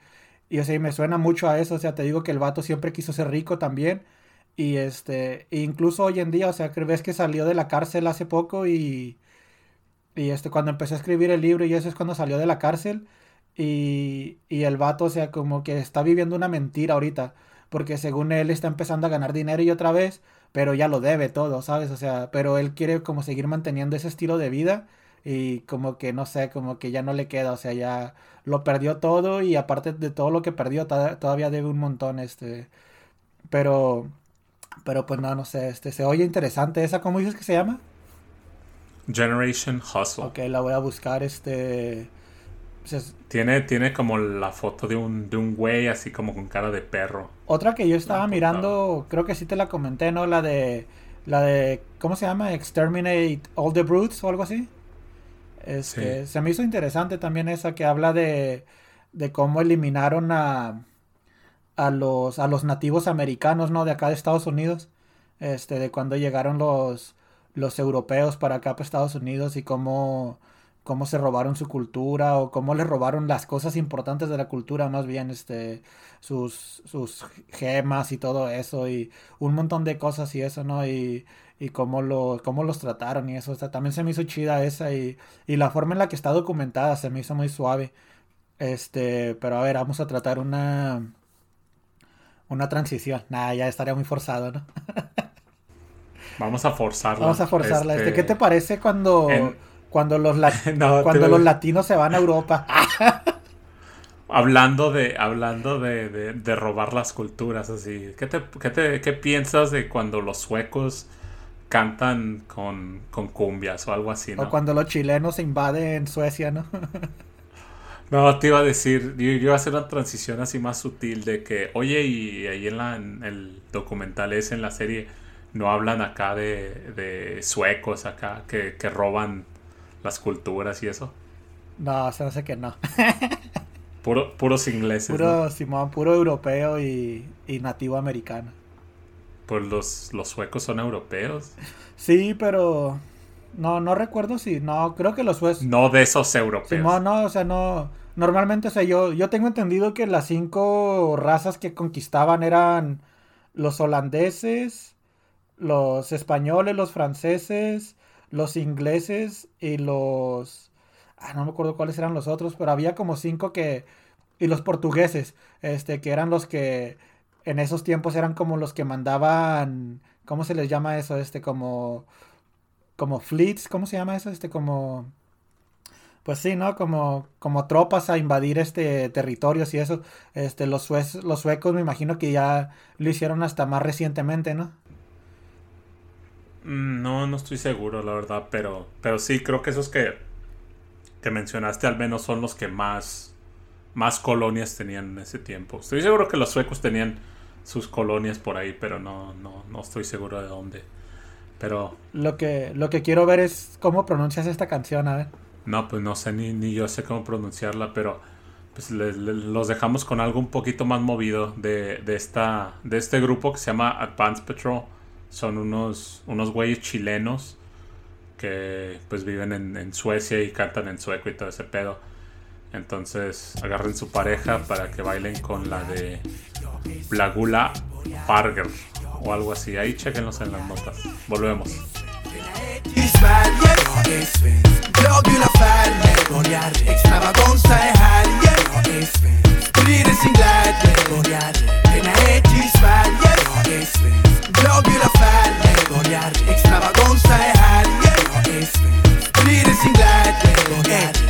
y o sea, y me suena mucho a eso, o sea, te digo que el vato siempre quiso ser rico también, y este, e incluso hoy en día, o sea, que ves que salió de la cárcel hace poco y, y este, cuando empezó a escribir el libro y eso es cuando salió de la cárcel, y, y el vato, o sea, como que está viviendo una mentira ahorita, porque según él está empezando a ganar dinero y otra vez, pero ya lo debe todo, ¿sabes? O sea, pero él quiere como seguir manteniendo ese estilo de vida y como que no sé, como que ya no le queda, o sea, ya lo perdió todo y aparte de todo lo que perdió to- todavía debe un montón, este, pero, pero pues no, no sé, este, se oye interesante, ¿esa cómo dices que se llama? Generation Hustle. Ok, la voy a buscar, este, Tiene, tiene como la foto de un, de un güey así como con cara de perro. Otra que yo estaba mirando, creo que sí te la comenté, ¿no? La de, la de, ¿cómo se llama? Exterminate All the Brutes o algo así. Este, Se me hizo interesante también esa que habla de, de cómo eliminaron a, a, los, a los nativos americanos, ¿no? De acá de Estados Unidos. Este, de cuando llegaron los, los europeos para acá, para Estados Unidos, y cómo, cómo se robaron su cultura, o cómo les robaron las cosas importantes de la cultura, más bien, este, sus, sus gemas y todo eso, y un montón de cosas y eso, ¿no? Y, y cómo, lo, cómo los trataron y eso. O sea, también se me hizo chida esa y, y la forma en la que está documentada se me hizo muy suave. Este, pero a ver, vamos a tratar una una transición. Nada, ya estaría muy forzado, ¿no? <laughs> Vamos a forzarla. Vamos a forzarla. Este, ¿Qué te parece cuando, cuando, los, <laughs> cuando los latinos se van a Europa? <laughs> hablando de hablando de, de, robar las culturas, así. ¿Qué, te, qué, te, ¿Qué piensas de cuando los suecos cantan con, con cumbias o algo así, ¿no? O cuando los chilenos invaden Suecia, ¿no? <laughs> no, te iba a decir, yo, iba a hacer una transición así más sutil de que, oye, y ahí en, la, en el documental ese, en la serie, no hablan acá de, de suecos acá que, que, roban las culturas y eso. No, se hace que no. <laughs> Puro, puros ingleses. Puro, Simón, puro europeo y, y nativo americano. Pues los, los suecos son europeos. Sí, pero no, no recuerdo si, no, creo que los suecos. No de esos europeos. no, no, o sea, no. Normalmente, o sea, yo, yo tengo entendido que las cinco razas que conquistaban eran los holandeses, los españoles, los franceses, los ingleses y los... Ah, no me acuerdo cuáles eran los otros, pero había como cinco que... Y los portugueses, este, que eran los que en esos tiempos eran como los que mandaban, ¿cómo se les llama eso? Este, como, como fleets, ¿cómo se llama eso? Este, como, pues sí, ¿no? Como, como tropas a invadir este territorios y eso. Este, los, los suecos me imagino que ya lo hicieron hasta más recientemente, ¿no? Mm, no, no estoy seguro, la verdad, pero, pero sí, creo que esos que, que mencionaste al menos son los que más, más colonias tenían en ese tiempo. Estoy seguro que los suecos tenían sus colonias por ahí, pero no, no, no estoy seguro de dónde. Pero... Lo que, lo que quiero ver es cómo pronuncias esta canción, a ver. No, pues no sé, ni, ni yo sé cómo pronunciarla, pero pues los dejamos con algo un poquito más movido de, de, esta, de este grupo que se llama Advanced Patrol. Son unos, unos güeyes chilenos que pues viven en, Suecia y cantan en sueco y todo ese pedo. Entonces agarren su pareja para que bailen con la de Blagula Parger o algo así. Ahí chequenlos en las notas. Volvemos. Glad gula färger Vågar extravaganza är här. Jag är sprider sin glädje. Vågar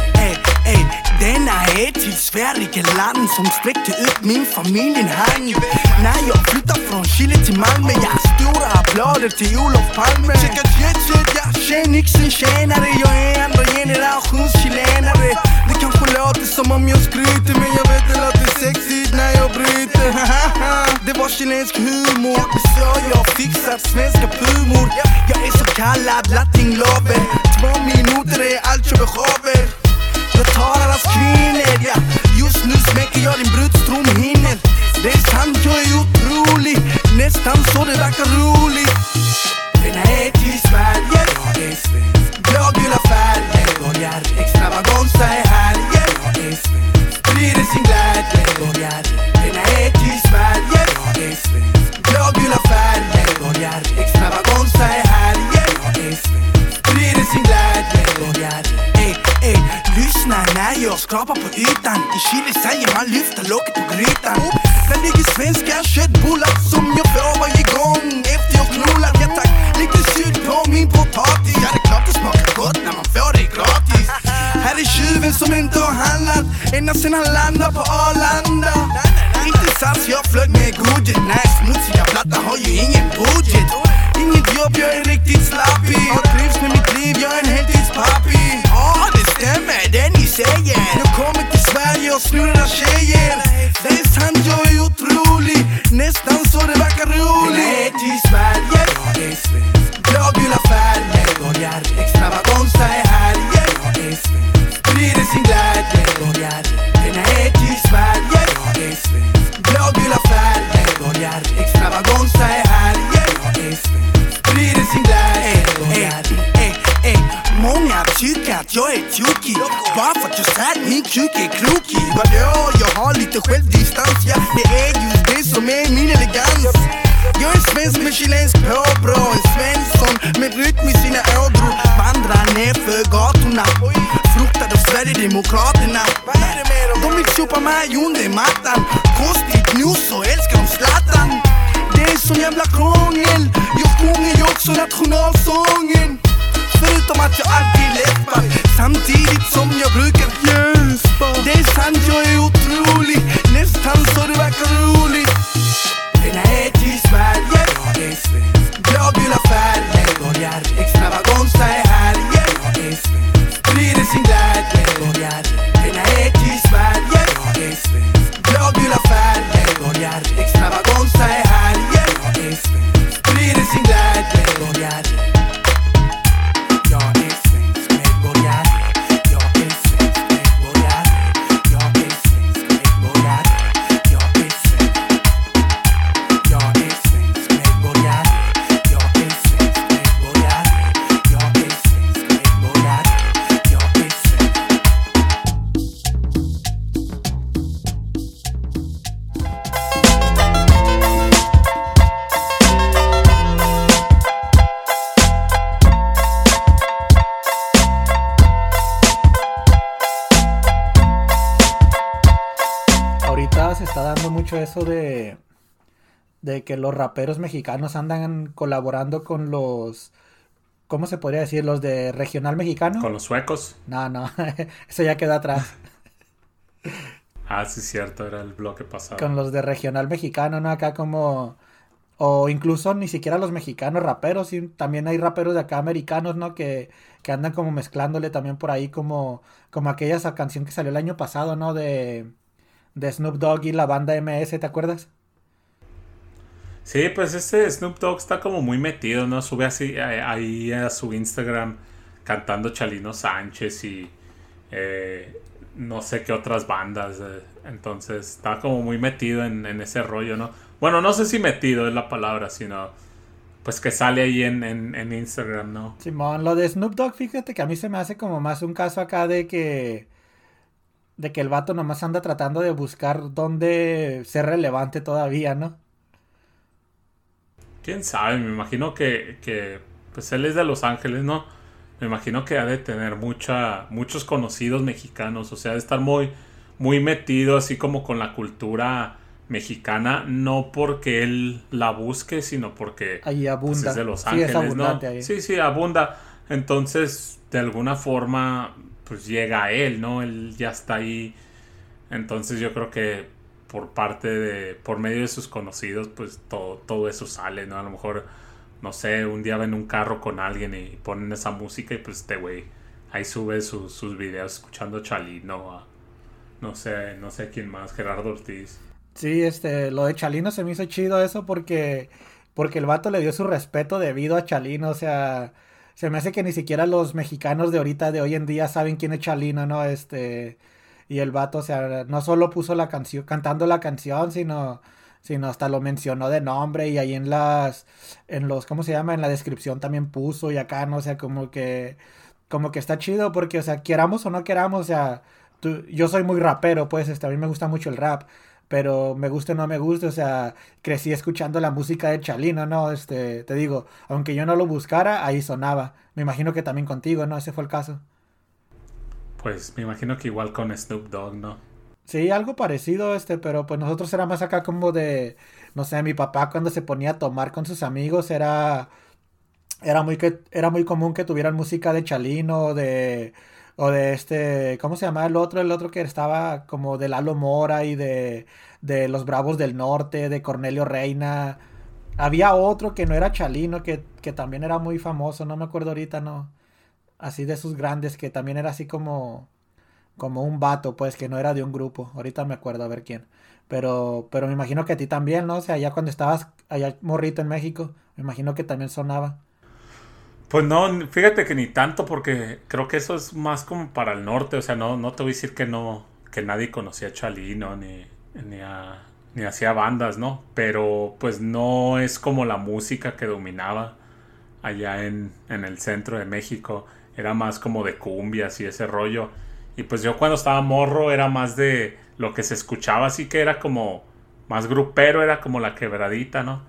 denna är till Sverige land som sträckte ut min familjehang När jag flyttade från Chile till Malmö Jag stora applåder till Olof Palme. Checka jetset, jag känner Nixon tjänare Jag är andra generations chilenare. Det kanske låter som om jag skryter men jag vet att sexigt när jag bryter. <laughs> Det var chilensk humor. Det så jag fixar svenska pumor Jag är så kallad latin lover Två minuter är allt jag behöver. Jag tar allas kvinnor, ja. Just nu smäcker jag din brudstromhinner Det är sant, jag är otrolig. Nästan så det verkar roligt. Den är till Sverige, jag är svensk. Blågula färger, börjar Extravaganza är här, jag är svensk. Sprider sin glädje, börjar Denna är till Sverige, jag är svensk Blågula färger, börjar Extravaganza är här, jag är svensk Sprider sin glädje, börjar Ey, ey Lyssna när jag skrapar på ytan. I Chile säger man lyfta locket på grytan. Där ligger svenska köttbullar som jag får varje gång efter jag knullat. Ja tack, lite sylt på min potatis. Ja det är klart det smakar gott när man får det gratis här är tjuven som inte har handlat ända sen han landade på Arlanda. Inte SAS, jag flög med godjet Nej, smutsiga platta har ju ingen budget. Inget jobb, jag är riktigt slappig. Jag trivs med mitt liv, jag är en heltidspappi Ja, det stämmer det ni säger. Jag kommer till Sverige och snurrar tjejer. Det är sant, jag är otrolig. Nästan så det verkar roligt. Jag är till Sverige, jag är svensk. Blågula färger jag är extravagant. Bara för att jag sagt min kuk är krokig Vadå, jag? Har lite självdistans. Ja, det är just det som är min elegans. Jag är svensk med chilensk påbrå En Svensson med rytm i sina ådror. Vandrar nerför gatorna. Fruktad av Sverigedemokraterna. De vill sopa mig under mattan. Konstigt nog så älskar de Zlatan. Det är sån jävla krångel. Jag sjunger ju också nationalsången. Förutom att jag alltid läppar. Samtidigt som jag brukar gäspa. Det är sant, jag är otrolig. Nästan så det de que los raperos mexicanos andan colaborando con los, ¿cómo se podría decir? Los de regional mexicano. Con los suecos. No, no, <laughs> eso ya quedó atrás. <laughs> Ah, sí, cierto, era el bloque pasado. Con los de regional mexicano, ¿no? Acá como... O incluso ni siquiera los mexicanos raperos, también hay raperos de acá americanos, ¿no? Que, que andan como mezclándole también por ahí como, como aquella esa canción que salió el año pasado, ¿no? De, de Snoop Dogg y la banda MS, ¿te acuerdas? Sí, pues este Snoop Dogg está como muy metido, ¿no? Sube así eh, ahí a su Instagram cantando Chalino Sánchez y eh, no sé qué otras bandas. eh. Entonces está como muy metido en, ese rollo, ¿no? Bueno, no sé si metido es la palabra, sino pues que sale ahí en, en, en Instagram, ¿no? Simón, lo de Snoop Dogg, fíjate que a mí se me hace como más un caso acá de que de que el vato nomás anda tratando de buscar dónde ser relevante todavía, ¿no? Quién sabe, me imagino que, que pues él es de Los Ángeles, ¿no? Me imagino que ha de tener mucha, muchos conocidos mexicanos, o sea, de estar muy, muy metido así como con la cultura mexicana, no porque él la busque, sino porque Ahí pues, abunda. es de Los Ángeles, ¿no? ahí. Sí, sí, abunda. Entonces, de alguna forma, pues llega a él, ¿no? Él ya está ahí. Entonces yo creo que por parte de, por medio de sus conocidos, pues todo, todo eso sale, ¿no? A lo mejor, no sé, un día ven un carro con alguien y ponen esa música y pues este güey ahí sube sus- sus videos escuchando Chalino, a, no sé, no sé quién más, Gerardo Ortiz. Sí, este, lo de Chalino se me hizo chido eso porque, porque el vato le dio su respeto debido a Chalino, o sea, se me hace que ni siquiera los mexicanos de ahorita, de hoy en día, saben quién es Chalino, ¿no? Este, y el vato, o sea, no solo puso la canción, cantando la canción, sino, sino hasta lo mencionó de nombre y ahí en las, en los, ¿cómo se llama? En la descripción también puso y acá, ¿no? O sea, como que, como que está chido porque, o sea, queramos o no queramos, o sea, tú- yo soy muy rapero, pues, este, a mí me gusta mucho el rap pero me guste o no me guste, o sea, crecí escuchando la música de Chalino, ¿no? Este, te digo, aunque yo no lo buscara, ahí sonaba. Me imagino que también contigo, ¿no? Ese fue el caso. Pues me imagino que igual con Snoop Dogg, ¿no? Sí, algo parecido, este, pero pues nosotros era más acá como de, no sé, mi papá cuando se ponía a tomar con sus amigos era, era muy que, era muy común que tuvieran música de Chalino de, o de este, ¿cómo se llamaba el otro? El otro que estaba como de Lalo Mora y de, de los Bravos del Norte, de Cornelio Reina. Había otro que no era Chalino, que, que también era muy famoso, no me acuerdo ahorita, ¿no? Así de sus grandes, que también era así como como un vato, pues, que no era de un grupo. Ahorita me acuerdo a ver quién. Pero, pero me imagino que a ti también, ¿no? O sea, ya cuando estabas allá morrito en México, me imagino que también sonaba. Pues no, fíjate que ni tanto porque creo que eso es más como para el norte, o sea, no, no te voy a decir que no, que nadie conocía a Chalino ni, ni, a- ni hacía bandas, ¿no? Pero pues no es como la música que dominaba allá en, en el centro de México. Era más como de cumbias y ese rollo. Y pues yo cuando estaba morro era más de lo que se escuchaba, así que era como más grupero, era como la quebradita, ¿no?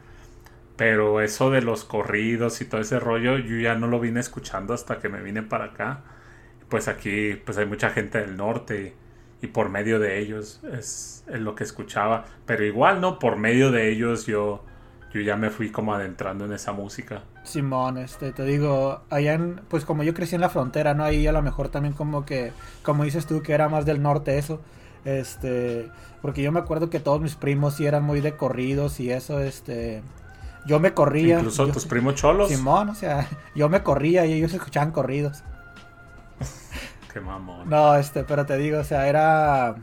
Pero eso de los corridos y todo ese rollo, yo ya no lo vine escuchando hasta que me vine para acá. Pues aquí pues hay mucha gente del norte y, por medio de ellos es, es, lo que escuchaba. Pero igual, ¿no? Por medio de ellos yo, yo ya me fui como adentrando en esa música. Simón, este, te digo, allá en, pues como yo crecí en la frontera, ¿no? Ahí a lo mejor también como que, como dices tú, que era más del norte eso. Este, porque yo me acuerdo que todos mis primos sí eran muy de corridos y eso, este, yo me corría. Incluso yo, tus primos cholos. Simón, o sea, yo me corría y ellos escuchaban corridos. <laughs> Qué mamón. No, este, pero te digo, o sea, era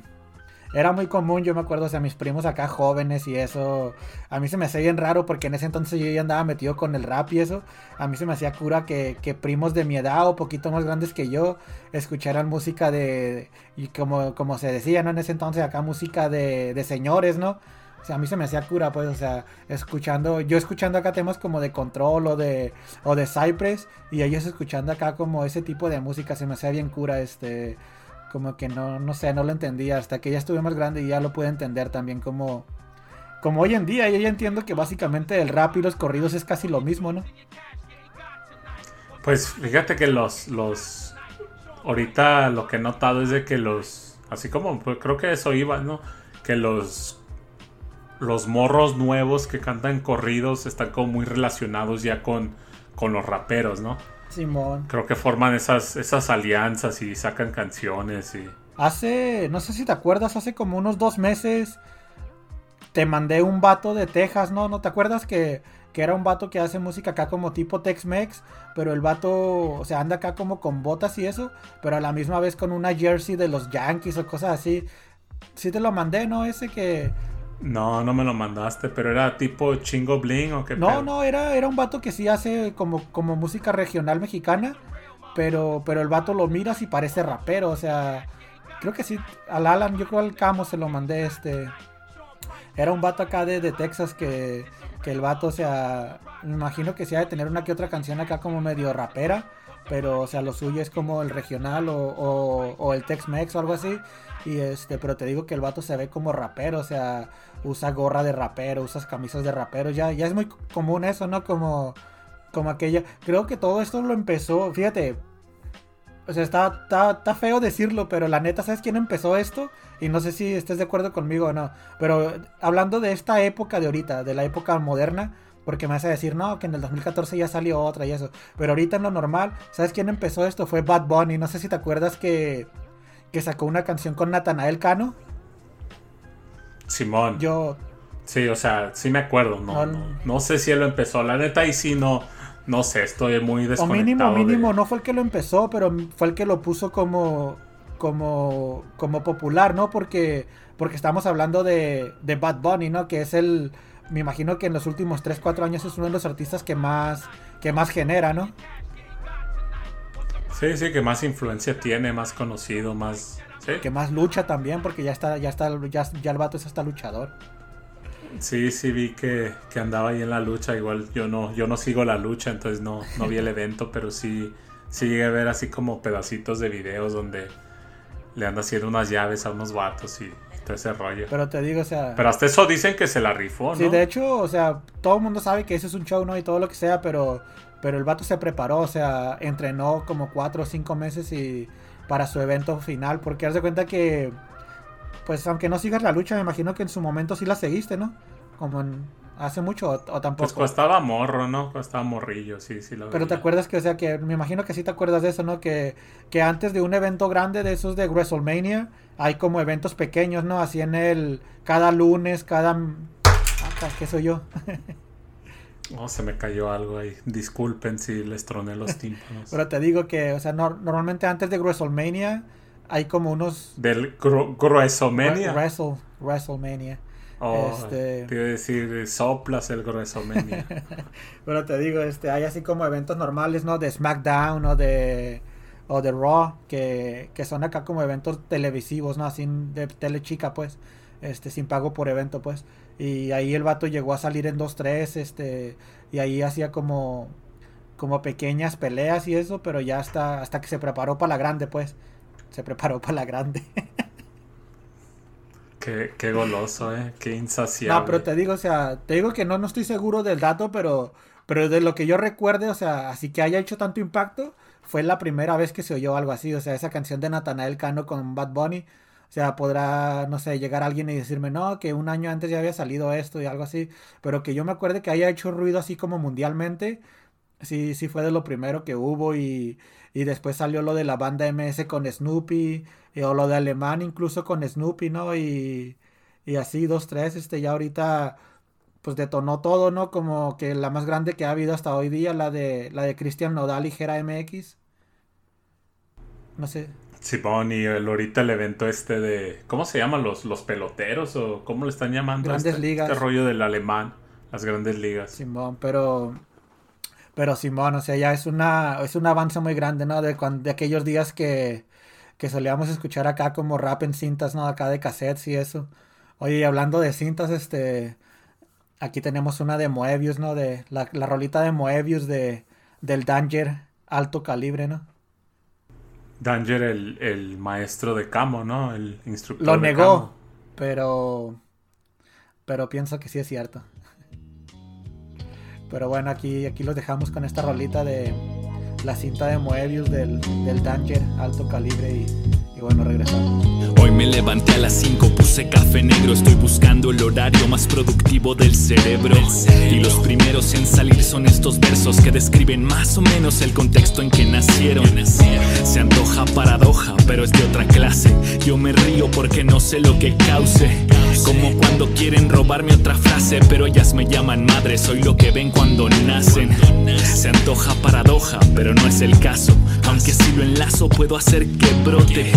era muy común, yo me acuerdo, o sea, mis primos acá jóvenes y eso, a mí se me hacía bien raro porque en ese entonces yo ya andaba metido con el rap y eso, a mí se me hacía cura que, que primos de mi edad o poquito más grandes que yo escucharan música de, y como, como se decía, ¿no? En ese entonces acá música de, de señores, ¿no? O sea, a mí se me hacía cura, pues, o sea, escuchando, yo escuchando acá temas como de Control o de, o de Cypress, y ellos escuchando acá como ese tipo de música, se me hacía bien cura, este, como que no, no sé, no lo entendía, hasta que ya estuve más grande y ya lo pude entender también como, como hoy en día, yo ya entiendo que básicamente el rap y los corridos es casi lo mismo, ¿no? Pues fíjate que los, los, ahorita lo que he notado es de que los, así como, pues creo que eso iba, ¿no? Que los los morros nuevos que cantan corridos están como muy relacionados ya con, con los raperos, ¿no? Simón. Creo que forman esas, esas alianzas y sacan canciones y... Hace, no sé si te acuerdas, hace como unos dos meses te mandé un vato de Texas, ¿no? ¿No te acuerdas que, que era un vato que hace música acá como tipo Tex-Mex? Pero el vato, o sea, anda acá como con botas y eso, pero a la misma vez con una jersey de los Yankees o cosas así. Sí te lo mandé, ¿no? Ese que no, no me lo mandaste, pero era tipo chingo bling o qué No, pedo? no, era, era un vato que sí hace como, como música regional mexicana, pero, pero el vato lo miras y parece rapero, o sea, creo que sí, al Alan, yo creo al Camo se lo mandé, este, era un vato acá de, de Texas que, que el vato, o sea, me imagino que sí ha de tener una que otra canción acá como medio rapera, pero, o sea, lo suyo es como el regional o, o, o el Tex-Mex o algo así. Y este, pero te digo que el vato se ve como rapero, o sea, usa gorra de rapero, usa camisas de rapero, ya, ya es muy común eso, ¿no? Como, como aquella. Creo que todo esto lo empezó, fíjate. O sea, está, está, está feo decirlo, pero la neta, ¿sabes quién empezó esto? Y no sé si estés de acuerdo conmigo o no. Pero hablando de esta época de ahorita, de la época moderna, porque me hace decir, no, que en el 2014 ya salió otra y eso. Pero ahorita en lo normal, ¿sabes quién empezó esto? Fue Bad Bunny. No sé si te acuerdas que, que sacó una canción con Natanael Cano. Simón. Yo. Sí, o sea, sí me acuerdo. No, no, no sé si él lo empezó. La neta, y sí no. No sé, estoy muy O desconectado. mínimo, mínimo, de- no fue el que lo empezó, pero fue el que lo puso como. como. como popular, ¿no? Porque. Porque estamos hablando de, de Bad Bunny, ¿no? Que es el. Me imagino que en los últimos 3, 4 años es uno de los artistas que más. que más genera, ¿no? Sí, sí, que más influencia tiene, más conocido, más. Sí, Que más lucha también, porque ya está, ya está, ya, ya el vato es hasta luchador. sí, sí vi que, que andaba ahí en la lucha. Igual yo no, yo no sigo la lucha, entonces no, no vi el <laughs> evento, pero sí, sí llegué a ver así como pedacitos de videos donde le anda haciendo unas llaves a unos vatos y todo ese rollo. Pero te digo, o sea. Pero hasta eso dicen que se la rifó, ¿no? Sí, de hecho, o sea, todo el mundo sabe que ese es un show, ¿no? Y todo lo que sea, pero, pero el vato se preparó, o sea, entrenó como cuatro o cinco meses y para su evento final, porque haz de cuenta que, pues aunque no sigas la lucha, me imagino que en su momento sí la seguiste, ¿no? Como en, hace mucho o, o tampoco. Pues costaba morro, ¿no? Costaba morrillo, sí, sí lo Pero te acuerdas que, o sea, que me imagino que sí te acuerdas de eso, ¿no? Que, que antes de un evento grande de esos de WrestleMania, hay como eventos pequeños, ¿no? Así en el, cada lunes, cada... Ah, ¿Qué soy yo? <laughs> Oh, se me cayó algo ahí. Disculpen si les troné los <laughs> tímpanos. Pero te digo que, o sea, nor- normalmente antes de WrestleMania hay como unos... Del gru- gruesomenia. Wrestle, WrestleMania. Oh, este- Te iba a decir, soplas el gruesomenia. <laughs> Pero te digo, este, hay así como eventos normales, ¿no? De SmackDown o de... O de Raw, que, que son acá como eventos televisivos, ¿no? Así de tele chica, pues. Este, sin pago por evento, pues. Y ahí el vato llegó a salir en 2-3, este... Y ahí hacía como... como pequeñas peleas y eso, pero ya hasta, hasta que se preparó para la grande, pues. Se preparó para la grande. <laughs> qué, qué, goloso, eh. Qué insaciable. No, pero te digo, o sea, te digo que no, no estoy seguro del dato, pero, pero de lo que yo recuerde, o sea, así que haya hecho tanto impacto, fue la primera vez que se oyó algo así. O sea, esa canción de Natanael Cano con Bad Bunny. Sea, podrá, no sé, llegar alguien y decirme, no, que un año antes ya había salido esto y algo así. Pero que yo me acuerde que haya hecho ruido así como mundialmente. Sí, sí fue de lo primero que hubo y, y después salió lo de la banda MS con Snoopy y, o lo de Alemán incluso con Snoopy, ¿no? Y, y así, dos, tres, este, ya ahorita pues detonó todo, ¿no? Como que la más grande que ha habido hasta hoy día, la de la de Cristian Nodal y Gera MX. No sé. Simón, y el, ahorita el evento este de. ¿Cómo se llaman los, los peloteros? ¿O cómo le están llamando? Grandes este, ligas. Este rollo del alemán. Las grandes ligas. Simón, pero. Pero Simón, o sea, ya es una. Es un avance muy grande, ¿no? De, cuando, de aquellos días que. Que solíamos escuchar acá como rap en cintas, ¿no? Acá de cassettes y eso. Oye, hablando de cintas, este. Aquí tenemos una de Moebius, ¿no? De la, la rolita de Moebius de, del Danger alto calibre, ¿no? Danger, el, el maestro de Camo, ¿no? El instructor. Lo de negó, Camo. pero. Pero pienso que sí es cierto. Pero bueno, aquí, aquí los dejamos con esta rolita de la cinta de Moebius del, del Danger alto calibre y bueno, regresamos. Hoy me levanté a las 5, puse café negro, estoy buscando el horario más productivo del cerebro. Y los primeros en salir son estos versos que describen más o menos el contexto en que nacieron. Se antoja paradoja, pero es de otra clase. Yo me río porque no sé lo que cause. Como cuando quieren robarme otra frase, pero ellas me llaman madre, soy lo que ven cuando nacen. Se antoja paradoja, pero no es el caso. Aunque si lo enlazo puedo hacer que brote.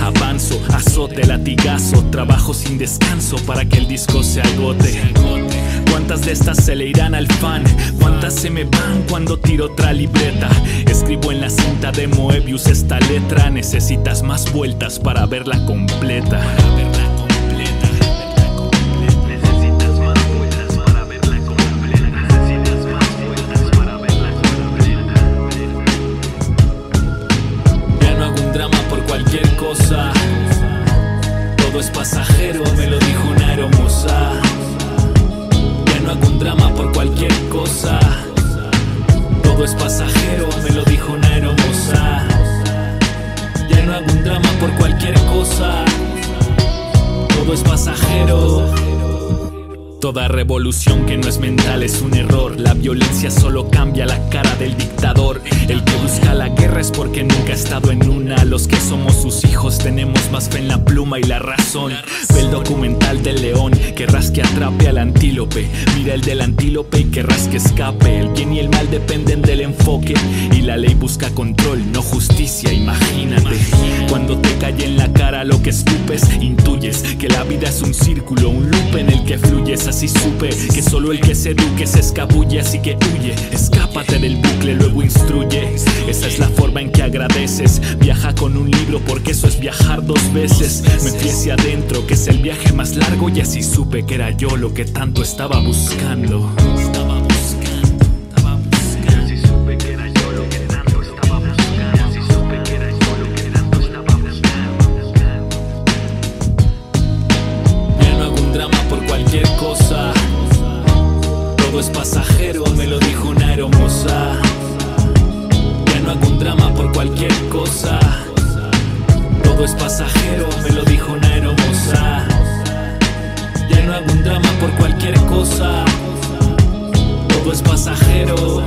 Avanzo, azote, latigazo, trabajo sin descanso para que el disco se agote. ¿Cuántas de estas se le irán al fan? ¿Cuántas se me van cuando tiro otra libreta? Escribo en la cinta de Moebius esta letra. Necesitas más vueltas para verla completa. Revolución que no es mental es un error. La violencia solo cambia la cara del dictador. El que busca la guerra es porque nunca ha estado en una. Los que somos sus hijos tenemos más fe en la pluma y la razón. El documental del león, querrás que atrape al antílope. Mira el del antílope y querrás que escape. El bien y el mal dependen del enfoque. Y la ley busca control, no justicia, imagínate. Cuando te cae en la cara lo que escupes, intuyes que la vida es un círculo, un loop en el que fluyes. Así supe que solo el que se eduque se escabulle, así que huye. Escápate del bucle, luego instruye. Esa es la forma en que agradeces. Viaja con un libro porque eso es viajar dos veces. Me fui hacia adentro, que el viaje más largo, y así supe que era yo lo que tanto estaba buscando. Es pasajero.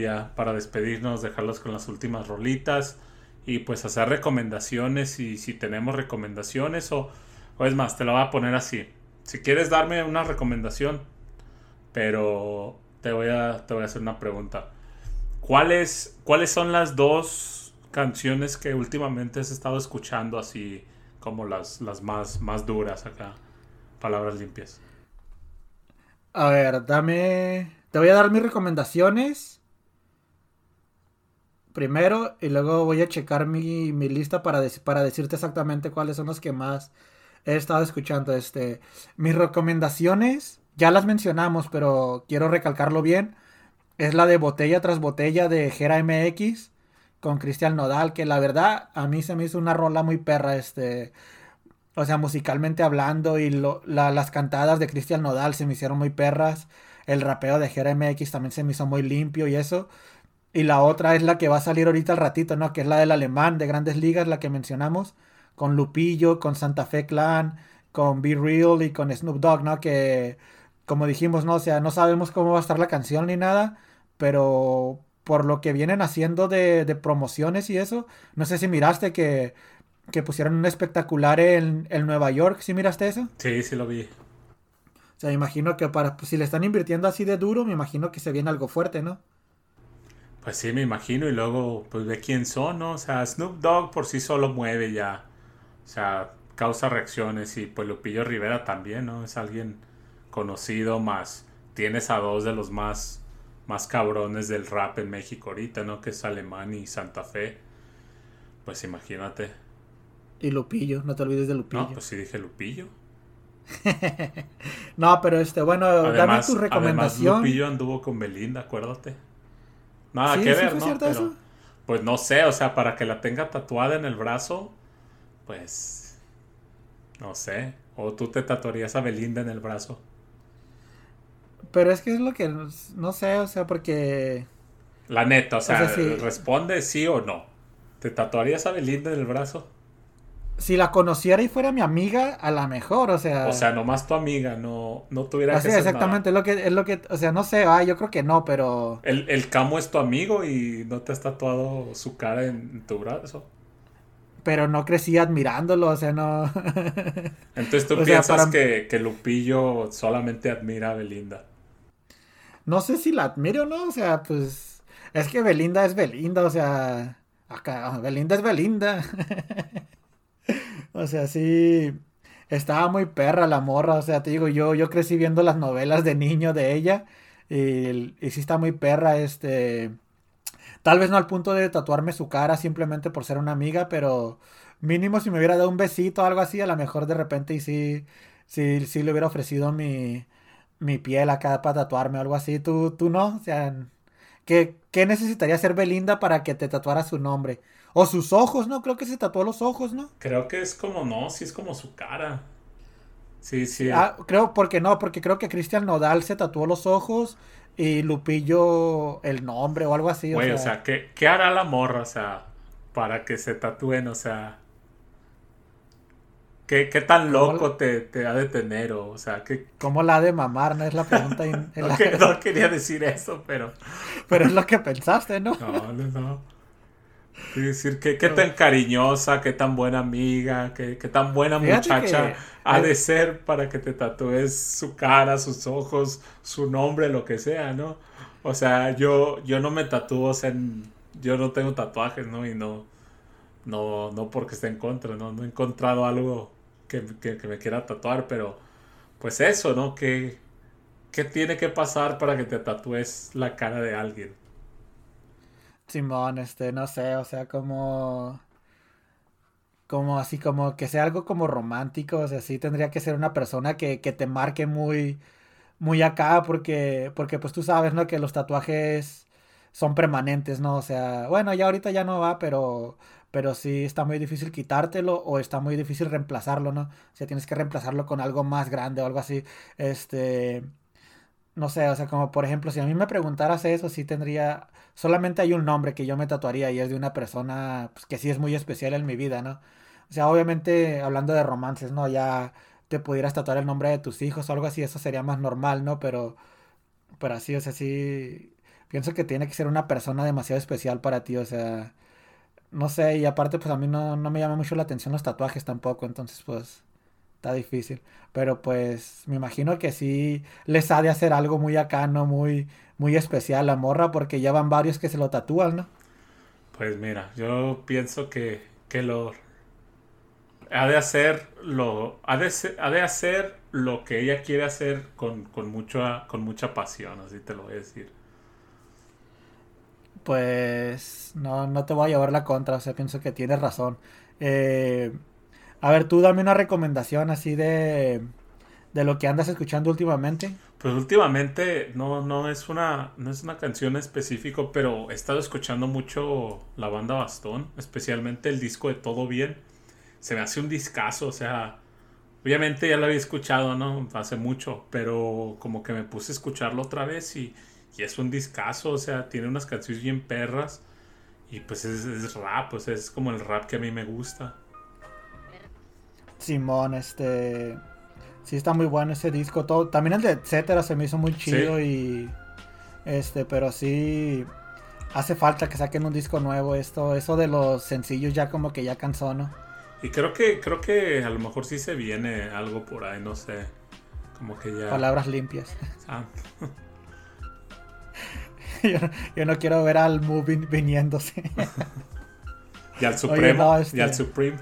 Ya para despedirnos, dejarlos con las últimas rolitas y pues hacer recomendaciones y si tenemos recomendaciones o, o es más, te lo voy a poner así. Si quieres darme una recomendación, pero te voy a, te voy a hacer una pregunta. ¿Cuáles, ¿Cuáles son las dos canciones que últimamente has estado escuchando así como las, las más, más duras acá? Palabras limpias. A ver, dame. Te voy a dar mis recomendaciones. Primero, y luego voy a checar mi, mi lista para, para decirte exactamente cuáles son los que más he estado escuchando. Este, mis recomendaciones, ya las mencionamos, pero quiero recalcarlo bien. Es la de botella tras botella de Gera MX con Cristian Nodal, que la verdad a mí se me hizo una rola muy perra. Este, o sea, musicalmente hablando y las cantadas de Cristian Nodal se me hicieron muy perras. El rapeo de Gera MX también se me hizo muy limpio y eso. Y la otra es la que va a salir ahorita al ratito, ¿no? Que es la del alemán de Grandes Ligas, la que mencionamos. Con Lupillo, con Santa Fe Clan, con Be Real y con Snoop Dogg, ¿no? Que, como dijimos, ¿no? O sea, no sabemos cómo va a estar la canción ni nada, pero por lo que vienen haciendo de, de promociones y eso, no sé si miraste que que pusieron un espectacular en, Nueva York. ¿Sí miraste eso? Sí, sí lo vi. O sea, me imagino que para, pues, si le están invirtiendo así de duro, me imagino que se viene algo fuerte, ¿no? Pues sí, me imagino. Y luego, pues ve quién son, ¿no? O sea, Snoop Dogg por sí solo mueve ya. O sea, causa reacciones. Y pues Lupillo Rivera también, ¿no? Es alguien conocido más. Tienes a dos de los más, más cabrones del rap en México ahorita, ¿no? Que es Alemán y Santa Fe. Pues imagínate. Y Lupillo, no te olvides de Lupillo. No, pues sí dije Lupillo. <laughs> no, pero este, bueno, dame tu recomendación. Además, Lupillo anduvo con Belinda, acuérdate. Nada que ver, ¿no? Pero, pues no sé, o sea, para que la tenga tatuada en el brazo, pues no sé. O tú te tatuarías a Belinda en el brazo. Pero es que es lo que no sé, o sea, porque la neta, o sea, responde sí o no. ¿Te tatuarías a Belinda en el brazo? Si la conociera y fuera mi amiga, a la mejor, o sea. O sea, nomás tu amiga, no, no tuviera Así, exactamente, es lo que, es lo que, o sea, no sé, ah, yo creo que no, pero. El, el camo es tu amigo y no te has tatuado su cara en tu brazo. Pero no crecí admirándolo, o sea, no. <laughs> Entonces tú piensas que, que Lupillo solamente admira a Belinda. No sé si la admiro o no, o sea, pues. Es que Belinda es Belinda, o sea. Acá, Belinda es Belinda. <laughs> <laughs> O sea, sí. Estaba muy perra la morra. O sea, te digo, yo, yo crecí viendo las novelas de niño de ella. Y, sí está muy perra. Este. Tal vez no al punto de tatuarme su cara simplemente por ser una amiga, pero mínimo si me hubiera dado un besito o algo así, a lo mejor de repente y sí, sí, sí le hubiera ofrecido mi, mi piel acá para tatuarme o algo así. ¿Tú, tú no? O sea, ¿qué, ¿qué necesitaría ser Belinda para que te tatuara su nombre? O sus ojos, ¿no? Creo que se tatuó los ojos, ¿no? Creo que es como, no, sí es como su cara. Sí, sí. Ah, creo, porque no, porque creo que Cristian Nodal se tatuó los ojos y Lupillo el nombre o algo así. Güey, o sea, ¿qué, ¿qué, hará la morra, o sea, para que se tatúen, o sea... ¿Qué, qué tan loco te, te, ha de tener? O, sea, ¿qué... ¿Cómo la ha de mamar? No es la pregunta. <laughs> no, <laughs> que, no, quería decir eso, pero... pero es lo que pensaste, ¿no? No, no, no. Es decir, qué, qué tan cariñosa, qué tan buena amiga, qué, qué tan buena muchacha ha de ser para que te tatúes su cara, sus ojos, su nombre, lo que sea, ¿no? O sea, yo, yo no me tatúo, en, yo no tengo tatuajes, ¿no? Y no, no, no porque esté en contra, ¿no? No he encontrado algo que, que, que me quiera tatuar, pero pues eso, ¿no? ¿Qué, ¿Qué tiene que pasar para que te tatúes la cara de alguien? Simón, este, no sé, o sea, como como así como que sea algo como romántico, o sea, sí tendría que ser una persona que, que te marque muy muy acá porque porque pues tú sabes, ¿no? que los tatuajes son permanentes, ¿no? O sea, bueno, ya ahorita ya no va, pero pero sí está muy difícil quitártelo o está muy difícil reemplazarlo, ¿no? O sea, tienes que reemplazarlo con algo más grande o algo así. Este no sé, o sea, como por ejemplo, si a mí me preguntaras eso, sí tendría, solamente hay un nombre que yo me tatuaría y es de una persona pues, que sí es muy especial en mi vida, ¿no? O sea, obviamente hablando de romances, ¿no? Ya te pudieras tatuar el nombre de tus hijos o algo así, eso sería más normal, ¿no? Pero, pero así, o sea, sí, pienso que tiene que ser una persona demasiado especial para ti, o sea, no sé, y aparte pues a mí no, no me llama mucho la atención los tatuajes tampoco, entonces pues está difícil. Pero pues me imagino que sí les ha de hacer algo muy acá, ¿no? Muy, muy especial la morra, porque ya van varios que se lo tatúan, ¿no? Pues mira, yo pienso que, que lo ha de hacer lo ha de, ser- ha de hacer lo que ella quiere hacer con, con mucha con mucha pasión, así te lo voy a decir. Pues no, no te voy a llevar la contra, o sea, pienso que tienes razón. Eh, a ver, tú dame una recomendación así de, de lo que andas escuchando últimamente. Pues últimamente no, no es una no es una canción específico, pero he estado escuchando mucho la banda Bastón, especialmente el disco de Todo Bien. Se me hace un discazo, o sea, obviamente ya lo había escuchado, ¿no? Hace mucho, pero como que me puse a escucharlo otra vez y, y es un discazo, o sea, tiene unas canciones bien perras y pues es, es rap, pues es como el rap que a mí me gusta. Simón, este. Sí, está muy bueno ese disco. Todo, también el de etcétera se me hizo muy chido y. Este, pero sí. Hace falta que saquen un disco nuevo. Esto, eso de los sencillos ya como que ya cansó, ¿no? Y creo que creo que a lo mejor sí se viene algo por ahí, no sé. Como que ya Palabras limpias. <laughs> Ah, <laughs> yo, no- yo no quiero ver al Moving viniéndose. <laughs> y al Oye, Supremo, no, este- y al Supreme.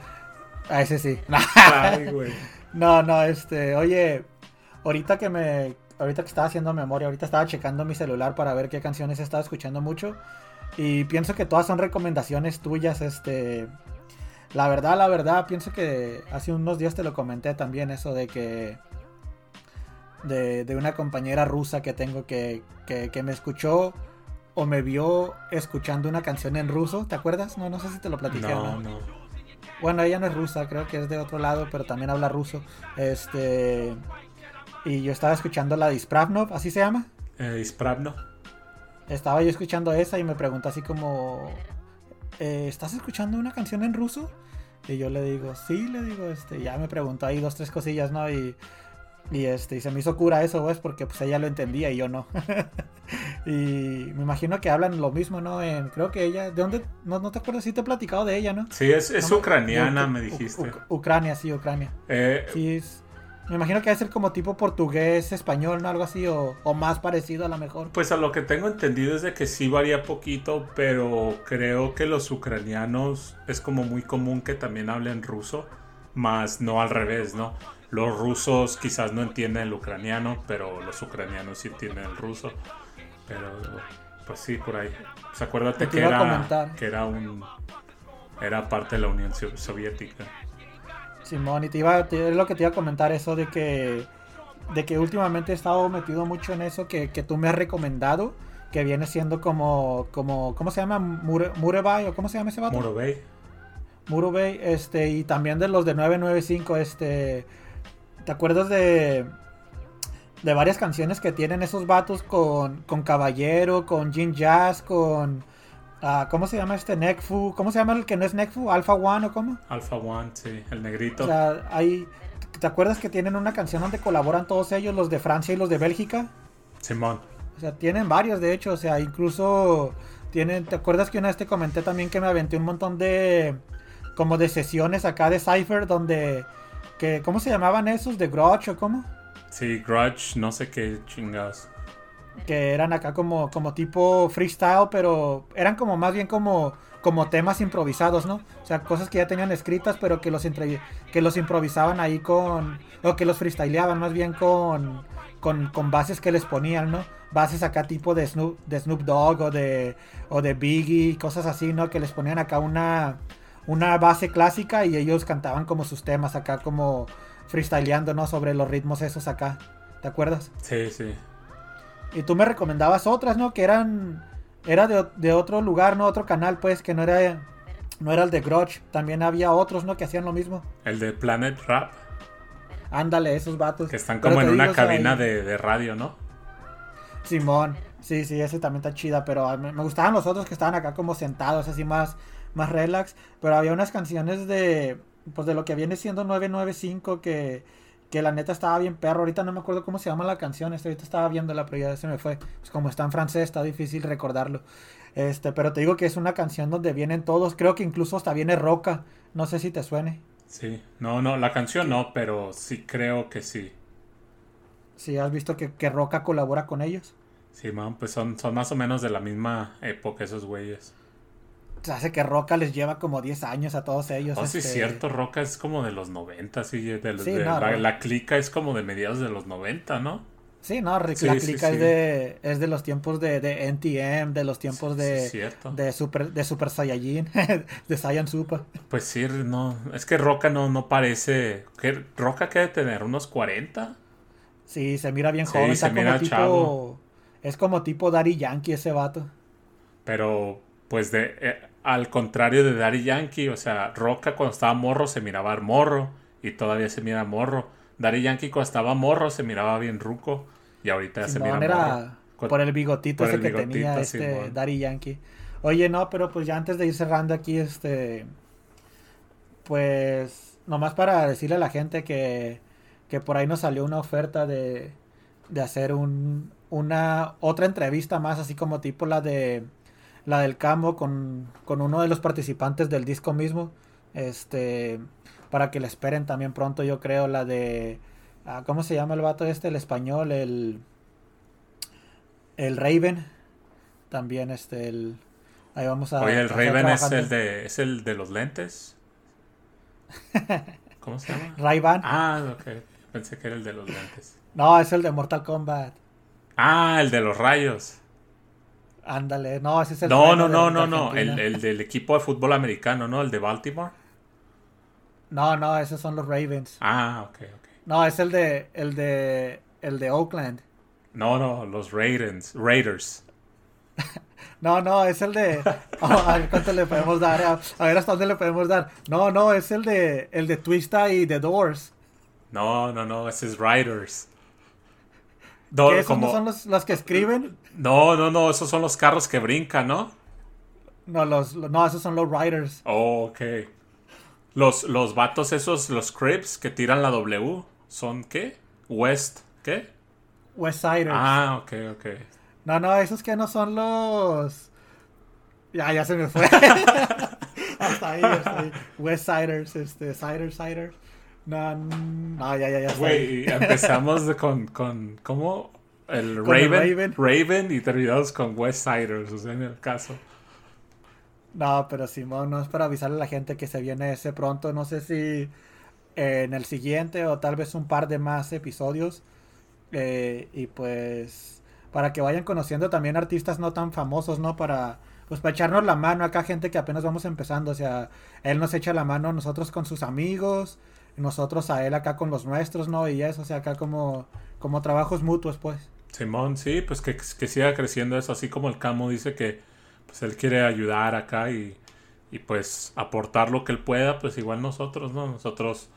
A ese sí. <laughs> Ay, güey. No, no, este, oye, ahorita que me, ahorita que estaba haciendo memoria, ahorita estaba checando mi celular para ver qué canciones estaba escuchando mucho y pienso que todas son recomendaciones tuyas, este, la verdad, la verdad, pienso que hace unos días te lo comenté también eso de que de, de una compañera rusa que tengo que, que, que me escuchó o me vio escuchando una canción en ruso, ¿te acuerdas? No, no sé si te lo platiqué o No, no. Bueno, ella no es rusa, creo que es de otro lado, pero también habla ruso. Este. Y yo estaba escuchando la de Ispravnov, así se llama. Eh, Ispravno. Estaba yo escuchando esa y me preguntó así como. eh, ¿Estás escuchando una canción en ruso? Y yo le digo, sí, le digo, este, ya me preguntó ahí dos, tres cosillas, ¿no? Y, y este, y se me hizo cura eso, pues, porque pues ella lo entendía y yo no. <laughs> y me imagino que hablan lo mismo, ¿no? En, creo que ella, ¿de dónde? No, no te acuerdas si te he platicado de ella, ¿no? Sí, es, es No ucraniana, Uc- me dijiste. Uc- Ucrania, sí, Ucrania. Eh, Sí, es- me imagino que debe ser como tipo portugués, español, ¿no? Algo así, o, o más parecido a lo mejor. Pues a lo que tengo entendido es de que sí varía poquito, pero creo que los ucranianos es como muy común que también hablen ruso, más no al revés, ¿no? Los rusos quizás no entienden el ucraniano, pero los ucranianos sí entienden el ruso. Pero pues sí, por ahí. Pues acuérdate Te que era, que era un era parte de la Unión So- Soviética. Simón, y te iba, te- es lo que te iba a comentar eso de que, de que últimamente he estado metido mucho en eso que, que tú me has recomendado, que viene siendo como, como ¿cómo se llama? Mure, Murebay, o ¿cómo se llama ese vato? Murovey. Murubey, este, y también de los de 995, este, ¿te acuerdas de, de varias canciones que tienen esos vatos con, con Caballero, con Jin Jazz, con, ah, ¿cómo se llama este? Nekfu, ¿cómo se llama el que no es Nekfu? Alpha One o cómo? Alpha One, sí, el negrito. O sea, hay, ¿te acuerdas que tienen una canción donde colaboran todos ellos, los de Francia y los de Bélgica? Simón. O sea, tienen varios, de hecho, o sea, incluso tienen, ¿te acuerdas que una vez te comenté también que me aventé un montón de, como de sesiones acá de Cypher donde, que, ¿cómo se llamaban esos? ¿De Grudge o cómo? Sí, Grudge, no sé qué chingados. Que eran acá como, como tipo freestyle, pero eran como más bien como, como temas improvisados, ¿no? O sea, cosas que ya tenían escritas, pero que los, entre- que los improvisaban ahí con, o que los freestyleaban más bien con, con, con bases que les ponían, ¿no? Bases acá tipo de Snoop, de Snoop Dogg o de, o de Biggie, cosas así, ¿no? Que les ponían acá una, una base clásica y ellos cantaban como sus temas acá como freestyleando, ¿no? Sobre los ritmos esos acá. ¿Te acuerdas? Sí, sí. Y tú me recomendabas otras, ¿no? Que eran. Era de, de otro lugar, ¿no? Otro canal, pues, que no era. No era el de Grudge. También había otros, ¿no? Que hacían lo mismo. El de Planet Rap, Ándale, esos vatos. que están como en una digo, o sea, cabina de, de radio, ¿no? Simón. Sí, sí, ese también está chida. Pero me gustaban los otros que estaban acá como sentados, así más, más relax. Pero había unas canciones de. Pues de lo que viene siendo 995 que. que la neta estaba bien perro. Ahorita no me acuerdo cómo se llama la canción. Este, ahorita estaba viéndola, pero ya se me fue. Pues como está en francés, está difícil recordarlo. Este, pero te digo que es una canción donde vienen todos. Creo que incluso hasta viene Roca. No sé si te suene. Sí, no, no, la canción no, pero sí creo que sí. Sí, has visto que, que Roca colabora con ellos. Sí, man, pues son, son más o menos de la misma época esos güeyes. Se hace que Roca les lleva como 10 años a todos ellos. Oh, sí, es este, cierto, Roca es como de los 90, sí, de, Sí, de- no, la, no. la clica es como de mediados de los 90, ¿no? Sí, no, Rick, Sí, la clica sí. Es, de, es de los tiempos de, de NTM, de los tiempos de, de Super de Super Saiyajin, <laughs> de Saiyan Super. Pues sí, no, es que Roca no, no parece... ¿qué? ¿Roca qué debe tener? ¿Unos 40? Sí, se mira bien joven, se está como mira tipo... chavo. Es como tipo Daddy Yankee ese vato. Pero, pues, de eh, al contrario de Daddy Yankee, o sea, Roca cuando estaba morro se miraba morro y todavía se mira morro. Daddy Yankee cuando estaba morro se miraba bien ruco y ahorita se Simón mira era morro. Cu- por el bigotito por ese el que bigotito, tenía este Simón. Daddy Yankee. Oye, no, pero pues ya antes de ir cerrando aquí, este... Pues nomás para decirle a la gente que, que por ahí nos salió una oferta de, de hacer un, una otra entrevista más, así como tipo la de la del Cambo con, con uno de los participantes del disco mismo. Este, para que le esperen también pronto, yo creo, la de ah, ¿cómo se llama el vato este? El español, el el Raven. También este el ahí vamos a Oye, el Raven es el de, es el de los lentes. <laughs> ¿Cómo se llama? Ray-Ban. Ah, ok. Pensé que era el de los lentes. No, es el de Mortal Kombat. Ah, el de los rayos. Ándale, no, ese es el No, no, no, no, no. El, el del equipo de fútbol americano, ¿no? El de Baltimore. No, no, esos son los Ravens. Ah, ok, ok. No, es el de el de el de Oakland. No, no, los Raiders. Raiders. <laughs> No, no, es el de <laughs> oh, a ver cuánto le podemos dar, a, a ver hasta dónde le podemos dar. No, no, es el de el de Twista y The Doors. No, no, no, ese es Riders. No, ¿Qué como- son los, los que escriben? no, no, no, esos son los carros que brincan, ¿no? No, los no, esos son los Riders. Oh, ok. Los, los vatos esos, los Crips que tiran la W, ¿son qué? West, ¿qué? West Siders. Ah, ok, ok. No, no, esos que no son los. Ya, ya se me fue. <laughs> hasta ahí, hasta ahí. West Siders, este, Siders, Siders. No, no, ya, ya, ya. Güey, empezamos con, con, ¿cómo? El Con el Raven, Raven. Raven. y terminamos con West Siders, o sea, en el caso. No, pero Simón, no es para avisarle a la gente que se viene ese pronto. No sé si eh, en el siguiente o tal vez un par de más episodios. Eh, y pues para que vayan conociendo también artistas no tan famosos, ¿no? Para pues para echarnos la mano acá, gente que apenas vamos empezando. O sea, él nos echa la mano nosotros con sus amigos, nosotros a él acá con los nuestros, ¿no? Y eso, o sea, acá como, como trabajos mutuos, pues. Simón, sí, pues que, que siga creciendo eso, así como el Camo dice que pues él quiere ayudar acá y, y pues aportar lo que él pueda, pues igual nosotros, ¿no? Nosotros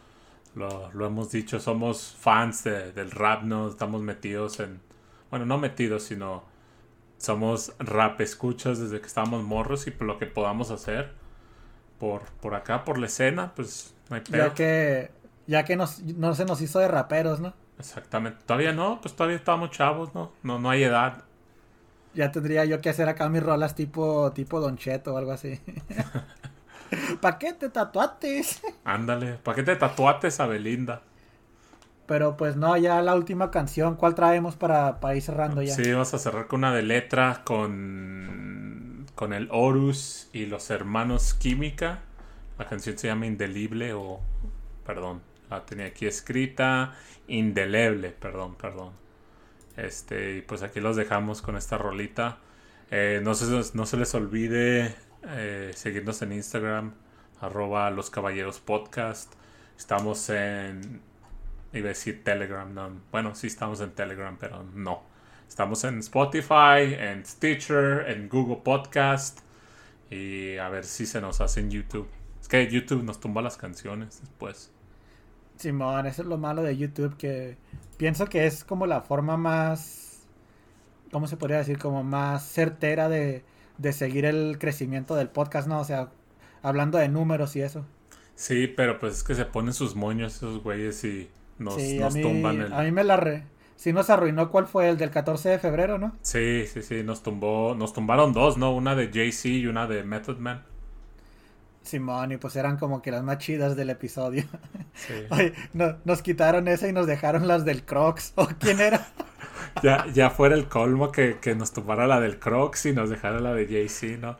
lo, lo hemos dicho, somos fans de- del rap, ¿no? Estamos metidos en, bueno, no metidos, sino somos rap escuchas desde que estábamos morros y por lo que podamos hacer por, por acá, por la escena, pues no hay pedo. Ya que, ya que nos, no se nos hizo de raperos, ¿no? Exactamente. Todavía no, pues todavía estamos chavos, ¿no? No, no hay edad. Ya tendría yo que hacer acá mis rolas tipo, tipo Don Cheto o algo así. <laughs> <laughs> ¿Para qué te tatuaste? Ándale, ¿para qué te tatuates a Belinda? Pero pues no, ya la última canción, ¿cuál traemos para, para ir cerrando ya? Sí, vamos a cerrar con una de letra con, con el Horus y los hermanos Química. La canción se llama Indelible o, perdón, la tenía aquí escrita, Indeleble, perdón, perdón. Este, y pues aquí los dejamos con esta rolita. Eh, no, se, no se les olvide eh, seguirnos en Instagram, arroba los caballeros podcast. Estamos en, iba a decir Telegram, no, bueno, sí estamos en Telegram, pero no. Estamos en Spotify, en Stitcher, en Google Podcast y a ver si se nos hace en YouTube. Es que YouTube nos tumba las canciones después. Simón, eso es lo malo de YouTube, que pienso que es como la forma más, ¿cómo se podría decir? Como más certera de, de seguir el crecimiento del podcast, ¿no? O sea, hablando de números y eso. Sí, pero pues es que se ponen sus moños esos güeyes y nos, Sí, a nos mí, tumban el... a mí me la re... Sí nos arruinó cuál fue el del 14 de febrero, ¿no? Sí, sí, sí, nos tumbó, nos tumbaron dos, ¿no? Una de Jay-Z y una de Method Man. Simón, y pues eran como que las más chidas del episodio. Sí. <laughs> Oye, no- nos quitaron esa y nos dejaron las del Crocs. <laughs> ¿O quién era? <laughs> Ya, ya fuera el colmo que, que nos tumbara la del Crocs y nos dejara la de Jay-Z, ¿no?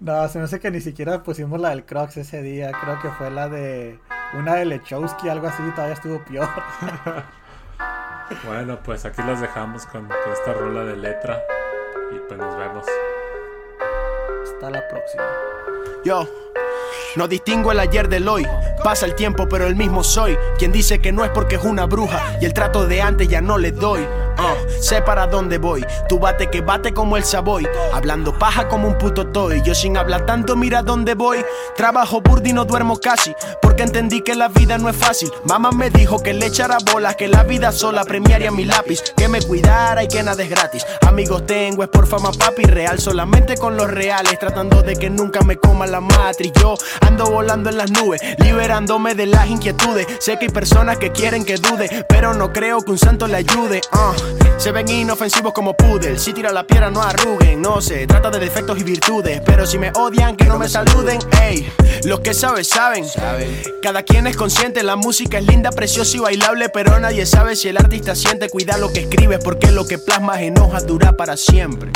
No, se me hace que ni siquiera pusimos la del Crocs ese día. Creo que fue la de una de Lechowski, algo así, todavía estuvo peor. Bueno, pues aquí las dejamos con, con esta rola de letra y pues nos vemos. Hasta la próxima. Yo. No distingo el ayer del hoy. Pasa el tiempo, pero el mismo soy. Quien dice que no es porque es una bruja. Y el trato de antes ya no le doy. Uh, sé para dónde voy. Tú bate que bate como el Savoy. Hablando paja como un puto toy. Yo sin hablar tanto, mira dónde voy. Trabajo burdo y no duermo casi. Porque entendí que la vida no es fácil. Mamá me dijo que le echara bolas. Que la vida sola premiaría mi lápiz. Que me cuidara y que nada es gratis. Amigos tengo, es por fama papi. Real solamente con los reales. Tratando de que nunca me coma la matriz. Yo ando volando en las nubes. Liberándome de las inquietudes. Sé que hay personas que quieren que dude. Pero no creo que un santo le ayude. Uh, se ven inofensivos como pudel. Si tira la piedra no arruguen. No se trata de defectos y virtudes. Pero si me odian, que no me saluden. Ey, los que saben, saben. Cada quien es consciente. La música es linda, preciosa y bailable. Pero nadie sabe si el artista siente. Cuida lo que escribes. Porque lo que plasmas en hojas dura para siempre.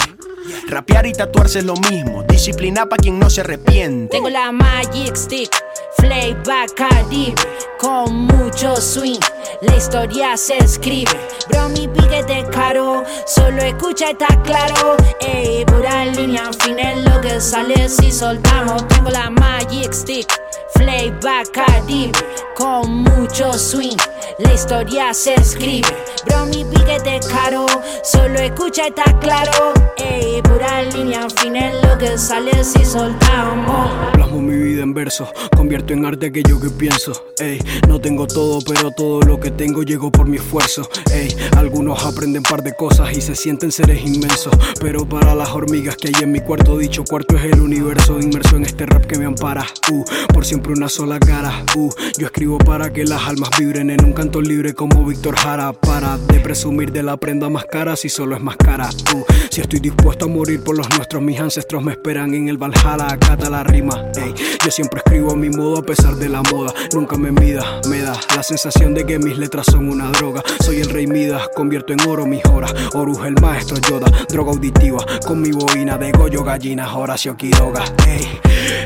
Rapear y tatuarse es lo mismo. Disciplina para quien no se arrepiente. Tengo la Magic Stick, Flayback Caribe, con mucho swing. La historia se escribe. Bro, mi piquete caro, solo escucha está claro. Ey, pura línea fina es lo que sale si soltamos. Tengo la Magic Stick, Flayback Caribe, con mucho swing. La historia se escribe. Bro, mi piquete caro, solo escucha está claro. Ey, pura línea fina es lo que sale si soltamos. Plasmo mi vida en verso, convierto en arte aquello que pienso. Ey, no tengo todo, pero todo lo que tengo llegó por mi esfuerzo. Ey, algunos aprenden par de cosas y se sienten seres inmensos. Pero para las hormigas que hay en mi cuarto, dicho cuarto es el universo inmerso en este rap que me ampara. Uh, por siempre una sola cara. Uh, yo escribo para que las almas vibren en un canto libre como Víctor Jara. Para de presumir de la prenda más cara si solo es más cara. Uh, si estoy dispuesto a morir por los nuestros, mis ancestros me esperan en el Valhalla. Acata la rima. Ey, yo siempre escribo a mi modo a pesar de la moda. Nunca me mida, me da la sensación de que mis letras son una droga. Soy el rey Midas, convierto en oro mis horas. Oruj el maestro Yoda, droga auditiva. Con mi boina de Goyo Gallinas, Horacio Quiroga. Ey,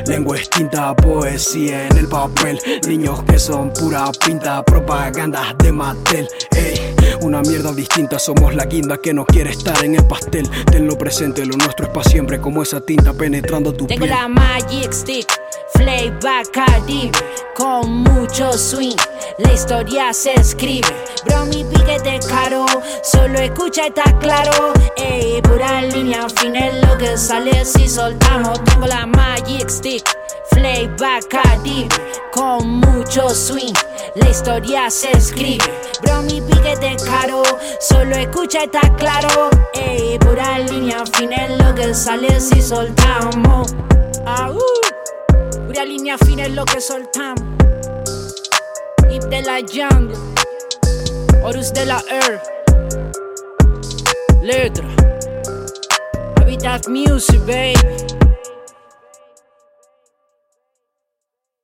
lengua extinta, poesía en el papel. Niños que son pura pinta, propaganda de Mattel. Ey, una mierda distinta, somos la guinda que no quiere estar en el pastel. Tenlo presente, lo nuestro es para siempre, como esa tinta penetrando tu Tengo piel. la Magic Stick, Flayback Caribe, con mucho swing. La historia se escribe. Bro, mi piquete caro, solo escucha está claro. Ey, pura línea fina es lo que sale si soltamos. Tengo la Magic Stick, Flayback Caribe, con mucho swing. La historia se escribe. Bro, mi piquete caro, solo escucha está claro. Ey, pura línea fina es lo que sale si soltamos. Ah, uh, pura línea fina es lo que soltamos. Hip de la jungle, Horus de la earth. Letra, Habitat Music, baby.